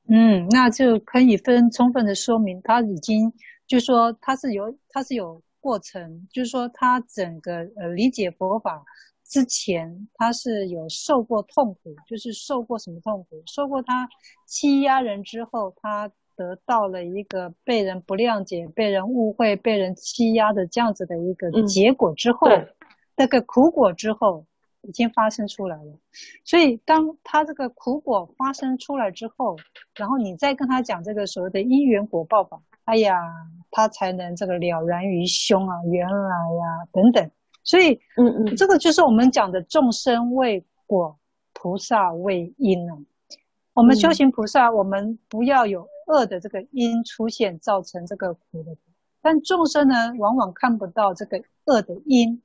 嗯，那就可以分充分的说明，他已经就说他是有他是有过程，就是说他整个呃理解佛法之前，他是有受过痛苦，就是受过什么痛苦？受过他欺压人之后，他。得到了一个被人不谅解、被人误会、被人欺压的这样子的一个结果之后，嗯、那个苦果之后已经发生出来了。所以当他这个苦果发生出来之后，然后你再跟他讲这个所谓的因缘果报吧，哎呀，他才能这个了然于胸啊，原来呀、啊、等等。所以，嗯嗯，这个就是我们讲的众生为果，菩萨为因啊。我们修行菩萨，我们不要有。恶的这个因出现，造成这个苦的，但众生呢，往往看不到这个恶的因，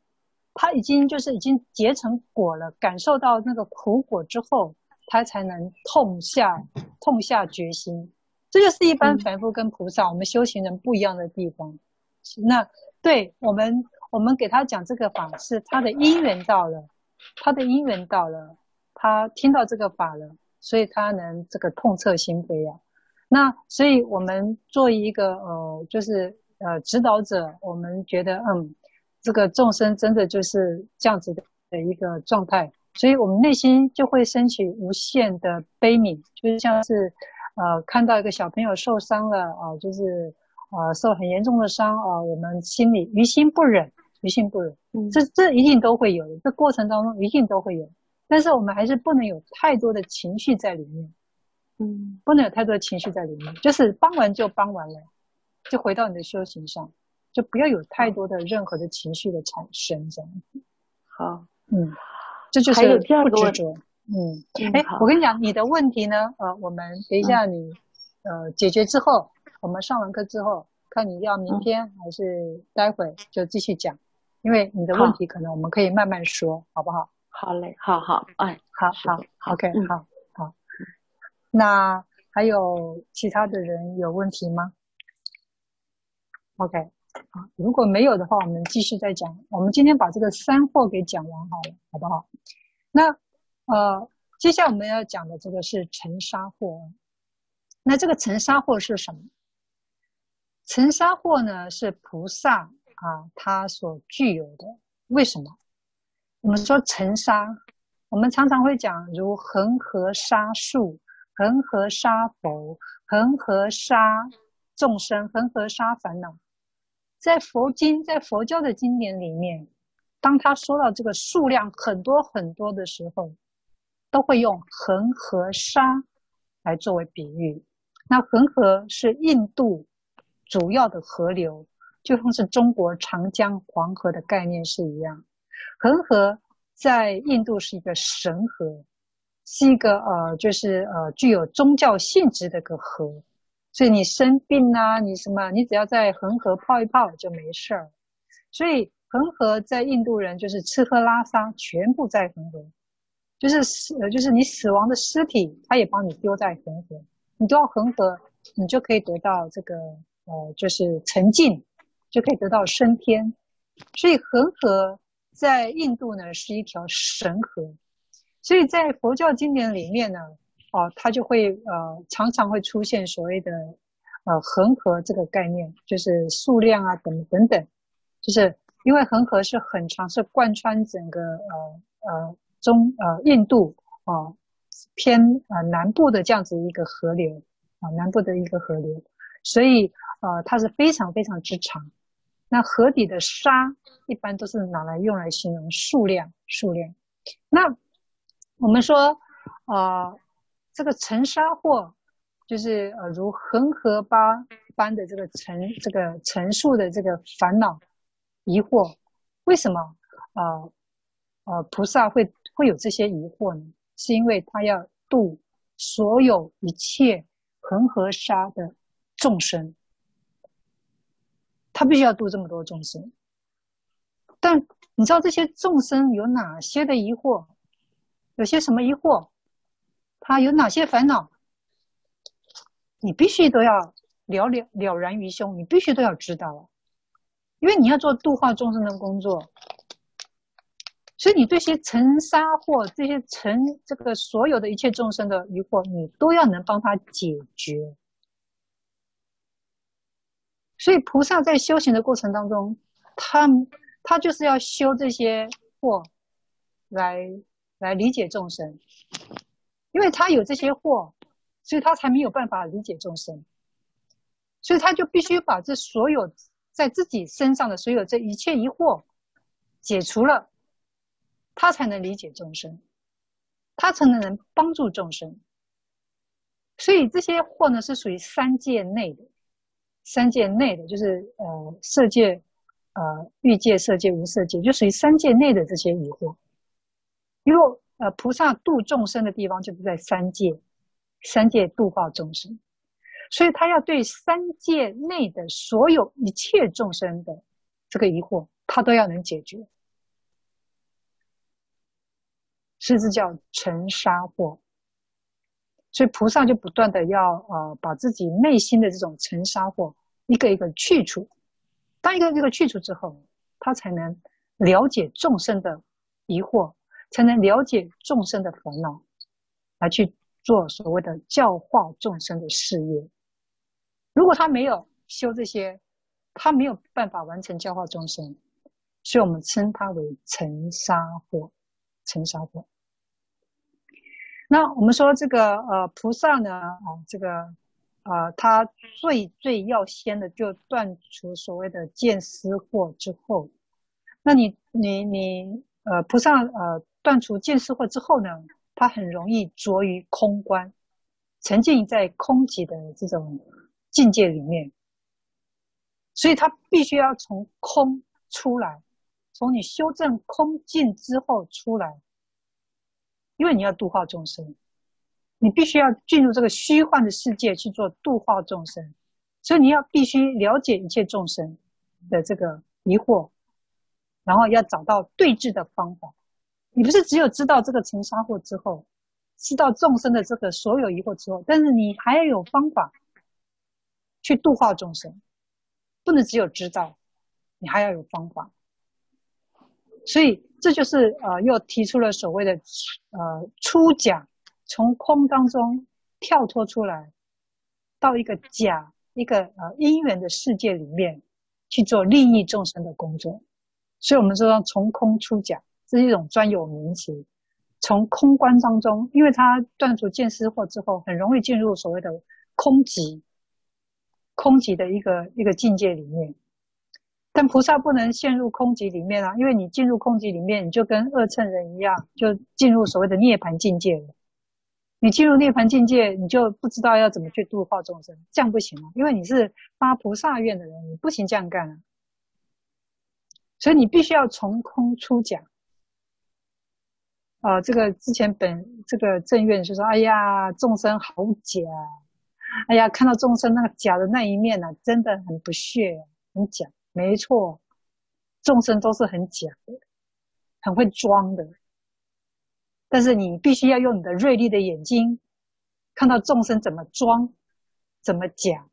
他已经就是已经结成果了，感受到那个苦果之后，他才能痛下痛下决心。这就是一般凡夫跟菩萨，嗯、我们修行人不一样的地方。那对我们，我们给他讲这个法，是他的因缘到了，他的因缘到了，他听到这个法了，所以他能这个痛彻心扉啊。那所以，我们做一个呃，就是呃指导者，我们觉得嗯，这个众生真的就是这样子的的一个状态，所以我们内心就会升起无限的悲悯，就是像是呃看到一个小朋友受伤了啊、呃，就是呃受很严重的伤啊、呃，我们心里于心不忍，于心不忍，嗯，这这一定都会有的，这过程当中一定都会有，但是我们还是不能有太多的情绪在里面。嗯，不能有太多的情绪在里面，就是帮完就帮完了，就回到你的修行上，就不要有太多的任何的情绪的产生，这样子。好，嗯，这就是不执着。嗯，哎、嗯，我跟你讲，你的问题呢，呃，我们等一下你、嗯、呃解决之后，我们上完课之后，看你要明天、嗯、还是待会就继续讲，因为你的问题可能我们可以慢慢说，好，好不好？好嘞，好好，哎，好好，好，OK，、嗯、好。那还有其他的人有问题吗？OK，好，如果没有的话，我们继续再讲。我们今天把这个三货给讲完好了，好不好？那呃，接下来我们要讲的这个是尘沙货。那这个尘沙货是什么？尘沙货呢，是菩萨啊，他所具有的。为什么？我们说尘沙，我们常常会讲如恒河沙数。恒河沙佛，恒河沙众生，恒河沙烦恼，在佛经，在佛教的经典里面，当他说到这个数量很多很多的时候，都会用恒河沙来作为比喻。那恒河是印度主要的河流，就像是中国长江、黄河的概念是一样。恒河在印度是一个神河，是一个呃，就是呃，具有宗教性质的个河。所以你生病啊，你什么，你只要在恒河泡一泡就没事儿。所以恒河在印度人就是吃喝拉撒全部在恒河，就是死，就是你死亡的尸体，他也帮你丢在恒河，你丢到恒河，你就可以得到这个呃，就是沉净，就可以得到升天。所以恒河在印度呢是一条神河，所以在佛教经典里面呢。哦，它就会呃常常会出现所谓的呃恒河这个概念，就是数量啊等等等，就是因为恒河是很长，是贯穿整个呃呃中呃印度啊、呃、偏呃南部的这样子一个河流啊、南部的一个河流，所以呃它是非常非常之长。那河底的沙一般都是拿来用来形容数量数量。那我们说啊。这个尘沙惑，就是呃，如恒河般般的这个尘，这个陈述的这个烦恼疑惑，为什么啊呃，呃菩萨会会有这些疑惑呢？是因为他要度所有一切恒河沙的众生，他必须要度这么多众生。但你知道这些众生有哪些的疑惑？有些什么疑惑？他有哪些烦恼？你必须都要了了了然于胸，你必须都要知道，因为你要做度化众生的工作，所以你这些尘沙惑，这些尘这个所有的一切众生的疑惑，你都要能帮他解决。所以菩萨在修行的过程当中，他他就是要修这些惑，来来理解众生。因为他有这些惑，所以他才没有办法理解众生，所以他就必须把这所有在自己身上的所有这一切疑惑解除了，他才能理解众生，他才能能帮助众生。所以这些惑呢，是属于三界内的，三界内的就是呃色界、呃欲界、色界、无色界，就属于三界内的这些疑惑，因为。呃，菩萨度众生的地方就是在三界，三界度化众生，所以他要对三界内的所有一切众生的这个疑惑，他都要能解决，甚至叫尘沙惑。所以菩萨就不断的要呃把自己内心的这种尘沙惑一个一个去除，当一个一个去除之后，他才能了解众生的疑惑。才能了解众生的烦恼，来去做所谓的教化众生的事业。如果他没有修这些，他没有办法完成教化众生，所以我们称他为尘沙惑。尘沙惑。那我们说这个呃菩萨呢啊、这个、呃、他最最要先的就断除所谓的见思惑之后，那你你你呃菩萨呃。断除见思惑之后呢，他很容易着于空观，沉浸在空寂的这种境界里面，所以他必须要从空出来，从你修正空境之后出来，因为你要度化众生，你必须要进入这个虚幻的世界去做度化众生，所以你要必须了解一切众生的这个疑惑，然后要找到对治的方法。你不是只有知道这个尘沙惑之后，知道众生的这个所有疑惑之后，但是你还要有方法去度化众生，不能只有知道，你还要有方法。所以这就是呃，又提出了所谓的呃出假，从空当中跳脱出来，到一个假一个呃因缘的世界里面去做利益众生的工作。所以我们说从空出假。是一种专有名词，从空观当中，因为他断除见思惑之后，很容易进入所谓的空寂、空寂的一个一个境界里面。但菩萨不能陷入空寂里面啊，因为你进入空寂里面，你就跟二乘人一样，就进入所谓的涅槃境界了。你进入涅槃境界，你就不知道要怎么去度化众生，这样不行啊，因为你是发菩萨愿的人，你不行这样干啊。所以你必须要从空出假。呃，这个之前本这个正院就说，哎呀，众生好假，哎呀，看到众生那个假的那一面呢、真的很不屑，很假，没错，众生都是很假的，很会装的。但是你必须要用你的锐利的眼睛，看到众生怎么装，怎么假，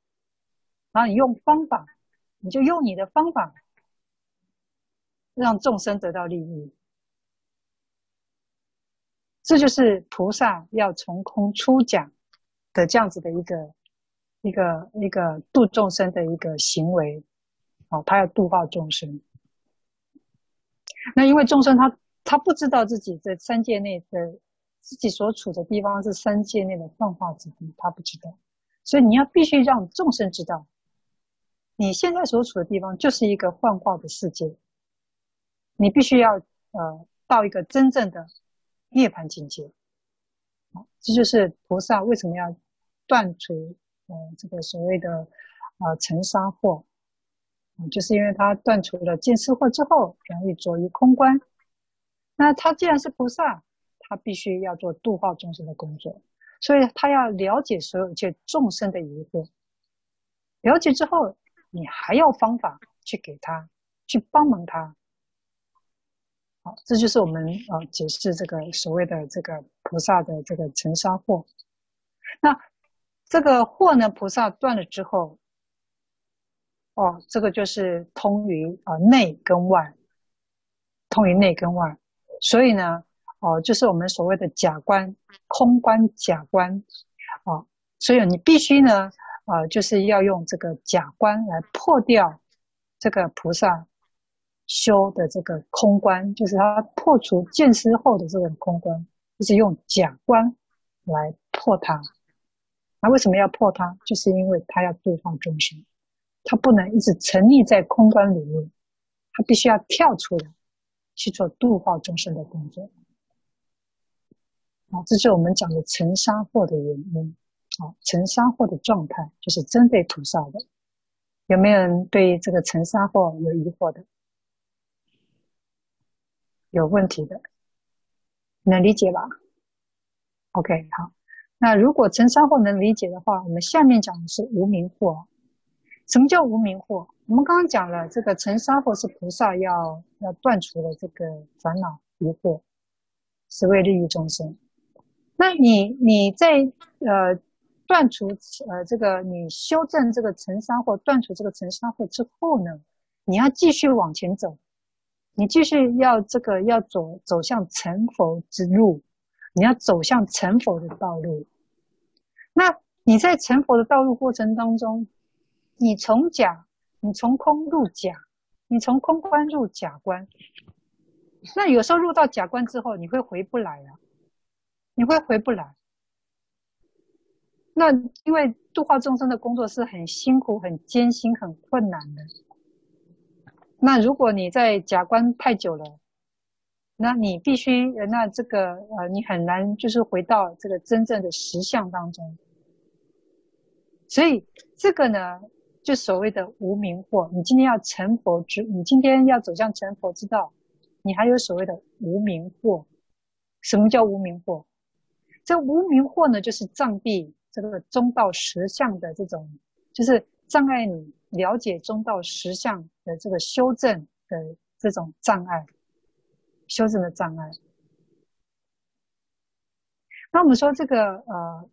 然后你用方法，你就用你的方法，让众生得到利益。这就是菩萨要从空出讲的这样子的一个一个一个度众生的一个行为，哦，他要度化众生。那因为众生他。他不知道自己在三界内的自己所处的地方是三界内的幻化之地，他不知道，所以你要必须让众生知道，你现在所处的地方就是一个幻化的世界，你必须要呃到一个真正的涅槃境界，好，这就是菩萨为什么要断除呃这个所谓的呃尘沙惑，就是因为他断除了见思惑之后，容易着于空观。那他既然是菩萨，他必须要做度化众生的工作，所以他要了解所有一切众生的疑惑。了解之后，你还要方法去给他，去帮忙他。好，这就是我们呃解释这个所谓的这个菩萨的这个尘沙惑。那这个惑呢，菩萨断了之后，哦，这个就是通于啊内跟外，通于内跟外。所以呢，哦，就是我们所谓的假观、空观、假观，啊，所以你必须呢，啊，就是要用这个假观来破掉这个菩萨修的这个空观，就是他破除见思后的这种空观，就是用假观来破它。那为什么要破它？就是因为他要度化众生，他不能一直沉溺在空观里面，他必须要跳出来。去做度化众生的工作，啊，这是我们讲的尘沙惑的原因，啊，尘沙惑的状态就是针对菩萨的。有没有人对这个尘沙惑有疑惑的？有问题的，能理解吧？OK，好，那如果尘沙惑能理解的话，我们下面讲的是无明惑。什么叫无明惑？我们刚刚讲了，这个尘沙惑是菩萨要要断除的这个烦恼疑惑，是为利益众生。那你你在呃断除呃这个你修正这个尘沙惑，断除这个尘沙惑之后呢，你要继续往前走，你继续要这个要走走向成佛之路，你要走向成佛的道路。那你在成佛的道路过程当中，你从假，你从空入假，你从空观入假观。那有时候入到假观之后，你会回不来了，你会回不来。那因为度化众生的工作是很辛苦、很艰辛、很困难的。那如果你在假观太久了，那你必须，那这个呃，你很难就是回到这个真正的实相当中。所以这个呢，就所谓的无明惑，你今天要成佛之，你今天要走向成佛之道，你还有所谓的无明惑。什么叫无明惑？这无明惑呢，就是障蔽这个中道实相的这种，就是障碍你了解中道实相的这个修正的这种障碍，修正的障碍。那我们说这个呃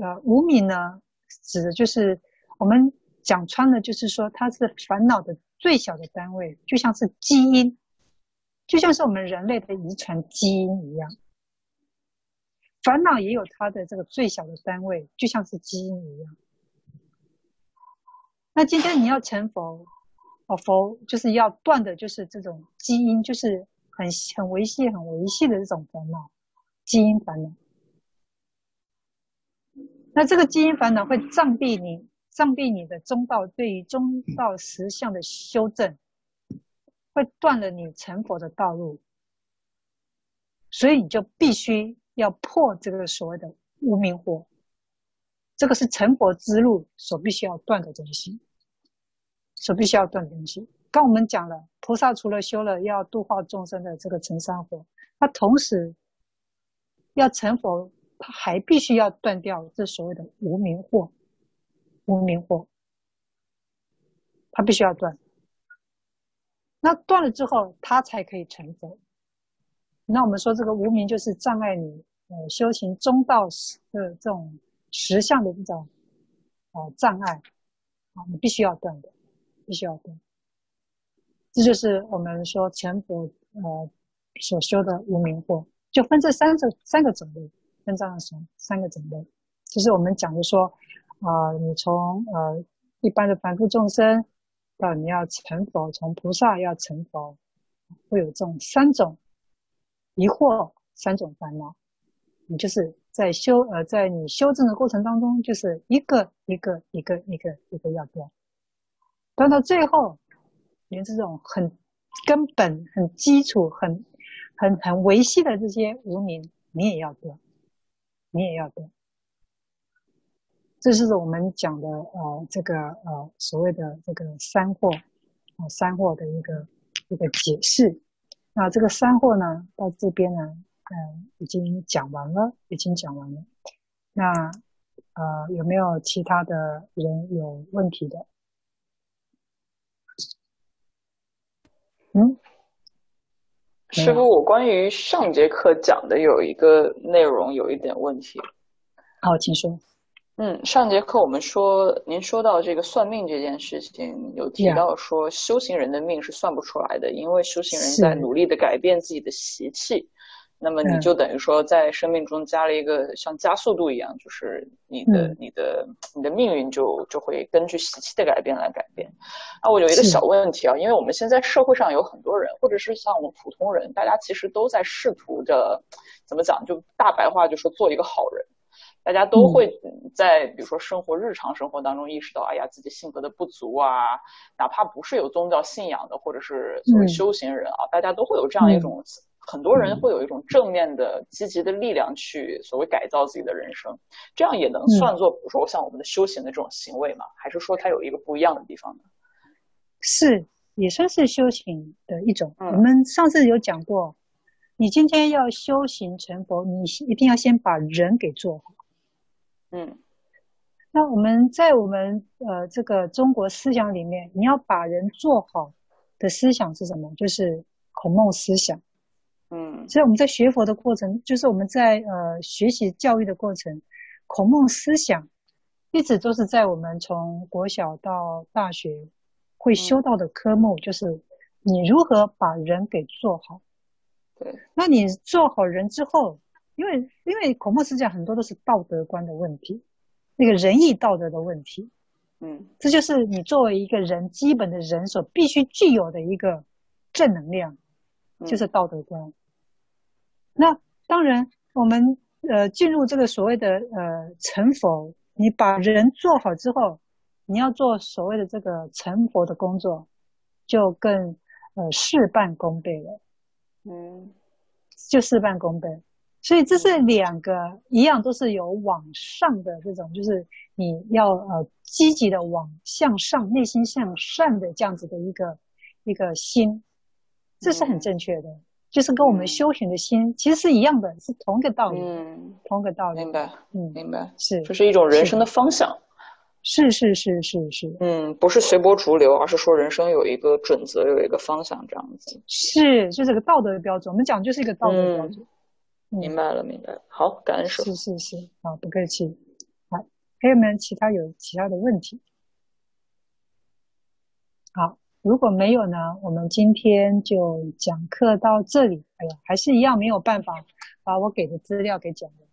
呃无明呢，指的就是我们。讲穿了，就是说它是烦恼的最小的单位，就像是基因，就像是我们人类的遗传基因一样。烦恼也有它的这个最小的单位，就像是基因一样。那今天你要成佛，哦，佛就是要断的，就是这种基因，就是很很维系、很维系的这种烦恼，基因烦恼。那这个基因烦恼会障蔽你。障蔽你的中道，对于中道实相的修正，会断了你成佛的道路，所以你就必须要破这个所谓的无明火，这个是成佛之路所必须要断的东西，所必须要断的东西。刚我们讲了，菩萨除了修了要度化众生的这个尘沙惑，他同时要成佛，他还必须要断掉这所谓的无明惑，无明惑，他必须要断。那断了之后，他才可以成佛。那我们说这个无明就是障碍你呃修行中道的这种实相的这种呃障碍啊，你必须要断的，必须要断。这就是我们说成佛呃所修的无明惑，就分这三个三个种类，分这样说三个种类，就是我们讲的说啊、呃，你从呃一般的凡夫众生到你要成佛，从菩萨要成佛，会有这种三种。疑惑三种烦恼，你就是在修呃，在你修正的过程当中，就是一个一个一个一个一个要断，断到最后，连这种很根本、很基础、很很很维系的这些无明，你也要断，你也要断。这是我们讲的呃，这个呃所谓的这个三惑啊、呃，三惑的一个一个解释。那这个三惑呢，到这边呢，嗯，已经讲完了，已经讲完了。那呃，有没有其他的人有问题的？嗯，师傅，我关于上节课讲的有一个内容有一点问题。好，请说。嗯，上节课我们说，您说到这个算命这件事情，有提到说修行人的命是算不出来的，因为修行人在努力的改变自己的习气，那么你就等于说在生命中加了一个像加速度一样，就是你的、嗯、你的你的命运就就会根据习气的改变来改变。啊，我有一个小问题啊，因为我们现在社会上有很多人，或者是像我们普通人，大家其实都在试图着怎么讲，就大白话就说做一个好人。大家都会在比如说生活日常生活当中意识到，哎呀，自己性格的不足啊，哪怕不是有宗教信仰的，或者是所谓修行人啊，大家都会有这样一种，很多人会有一种正面的、积极的力量去所谓改造自己的人生，这样也能算作，比如说像我们的修行的这种行为吗？还是说它有一个不一样的地方呢？是，也算是修行的一种。我们上次有讲过，你今天要修行成佛，你一定要先把人给做好。嗯，那我们在我们呃这个中国思想里面，你要把人做好的思想是什么？就是孔孟思想。嗯，所以我们在学佛的过程，就是我们在呃学习教育的过程，孔孟思想一直都是在我们从国小到大学会修到的科目，就是你如何把人给做好。对，那你做好人之后。因为因为孔孟思想很多都是道德观的问题，那个仁义道德的问题，嗯，这就是你作为一个人基本的人所必须具有的一个正能量，就是道德观。嗯、那当然，我们呃进入这个所谓的呃成佛，你把人做好之后，你要做所谓的这个成佛的工作，就更呃事半功倍了，嗯，就事半功倍。所以这是两个一样，都是有往上的这种，就是你要呃积极的往向上，内心向善的这样子的一个一个心，这是很正确的，嗯、就是跟我们修行的心其实是一样的，是同一个道理，嗯，同一个道理，明白，嗯，明白，是，这是一种人生的。方向，是是是是是，嗯，不是随波逐流，而是说人生有一个准则，有一个方向这样子，是，就是个道德的标准，我们讲就是一个道德的标准。嗯。明白了，明白了。好，感恩师父。是是是，好，不客气。好，还有没有其他有其他的问题？好，如果没有呢，我们今天就讲课到这里。哎呀，还是一样没有办法把我给的资料给讲完。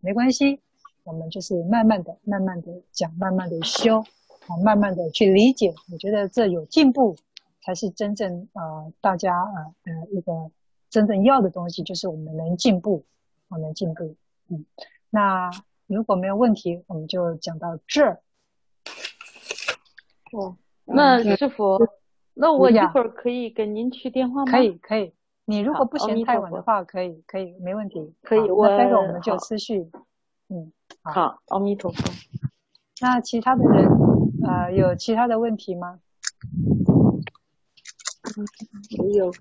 没关系，我们就是慢慢的、慢慢的讲，慢慢的修，啊，慢慢的去理解。我觉得这有进步，才是真正呃大家呃呃一个。真正要的东西就是我们能进步，我们能进步。嗯，那如果没有问题，我们就讲到这儿。哦，那师父，那我一会儿可以给您去电话吗？可以，可以。你如果不嫌太晚的话，可以，可以，没问题。可以，我待会儿我们就私讯。嗯，好，阿弥陀佛。那其他的人，呃，有其他的问题吗？没有，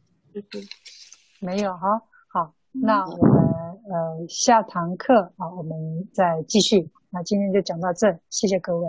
没有哈，好，那我们呃下堂课啊，我们再继续。那今天就讲到这，谢谢各位。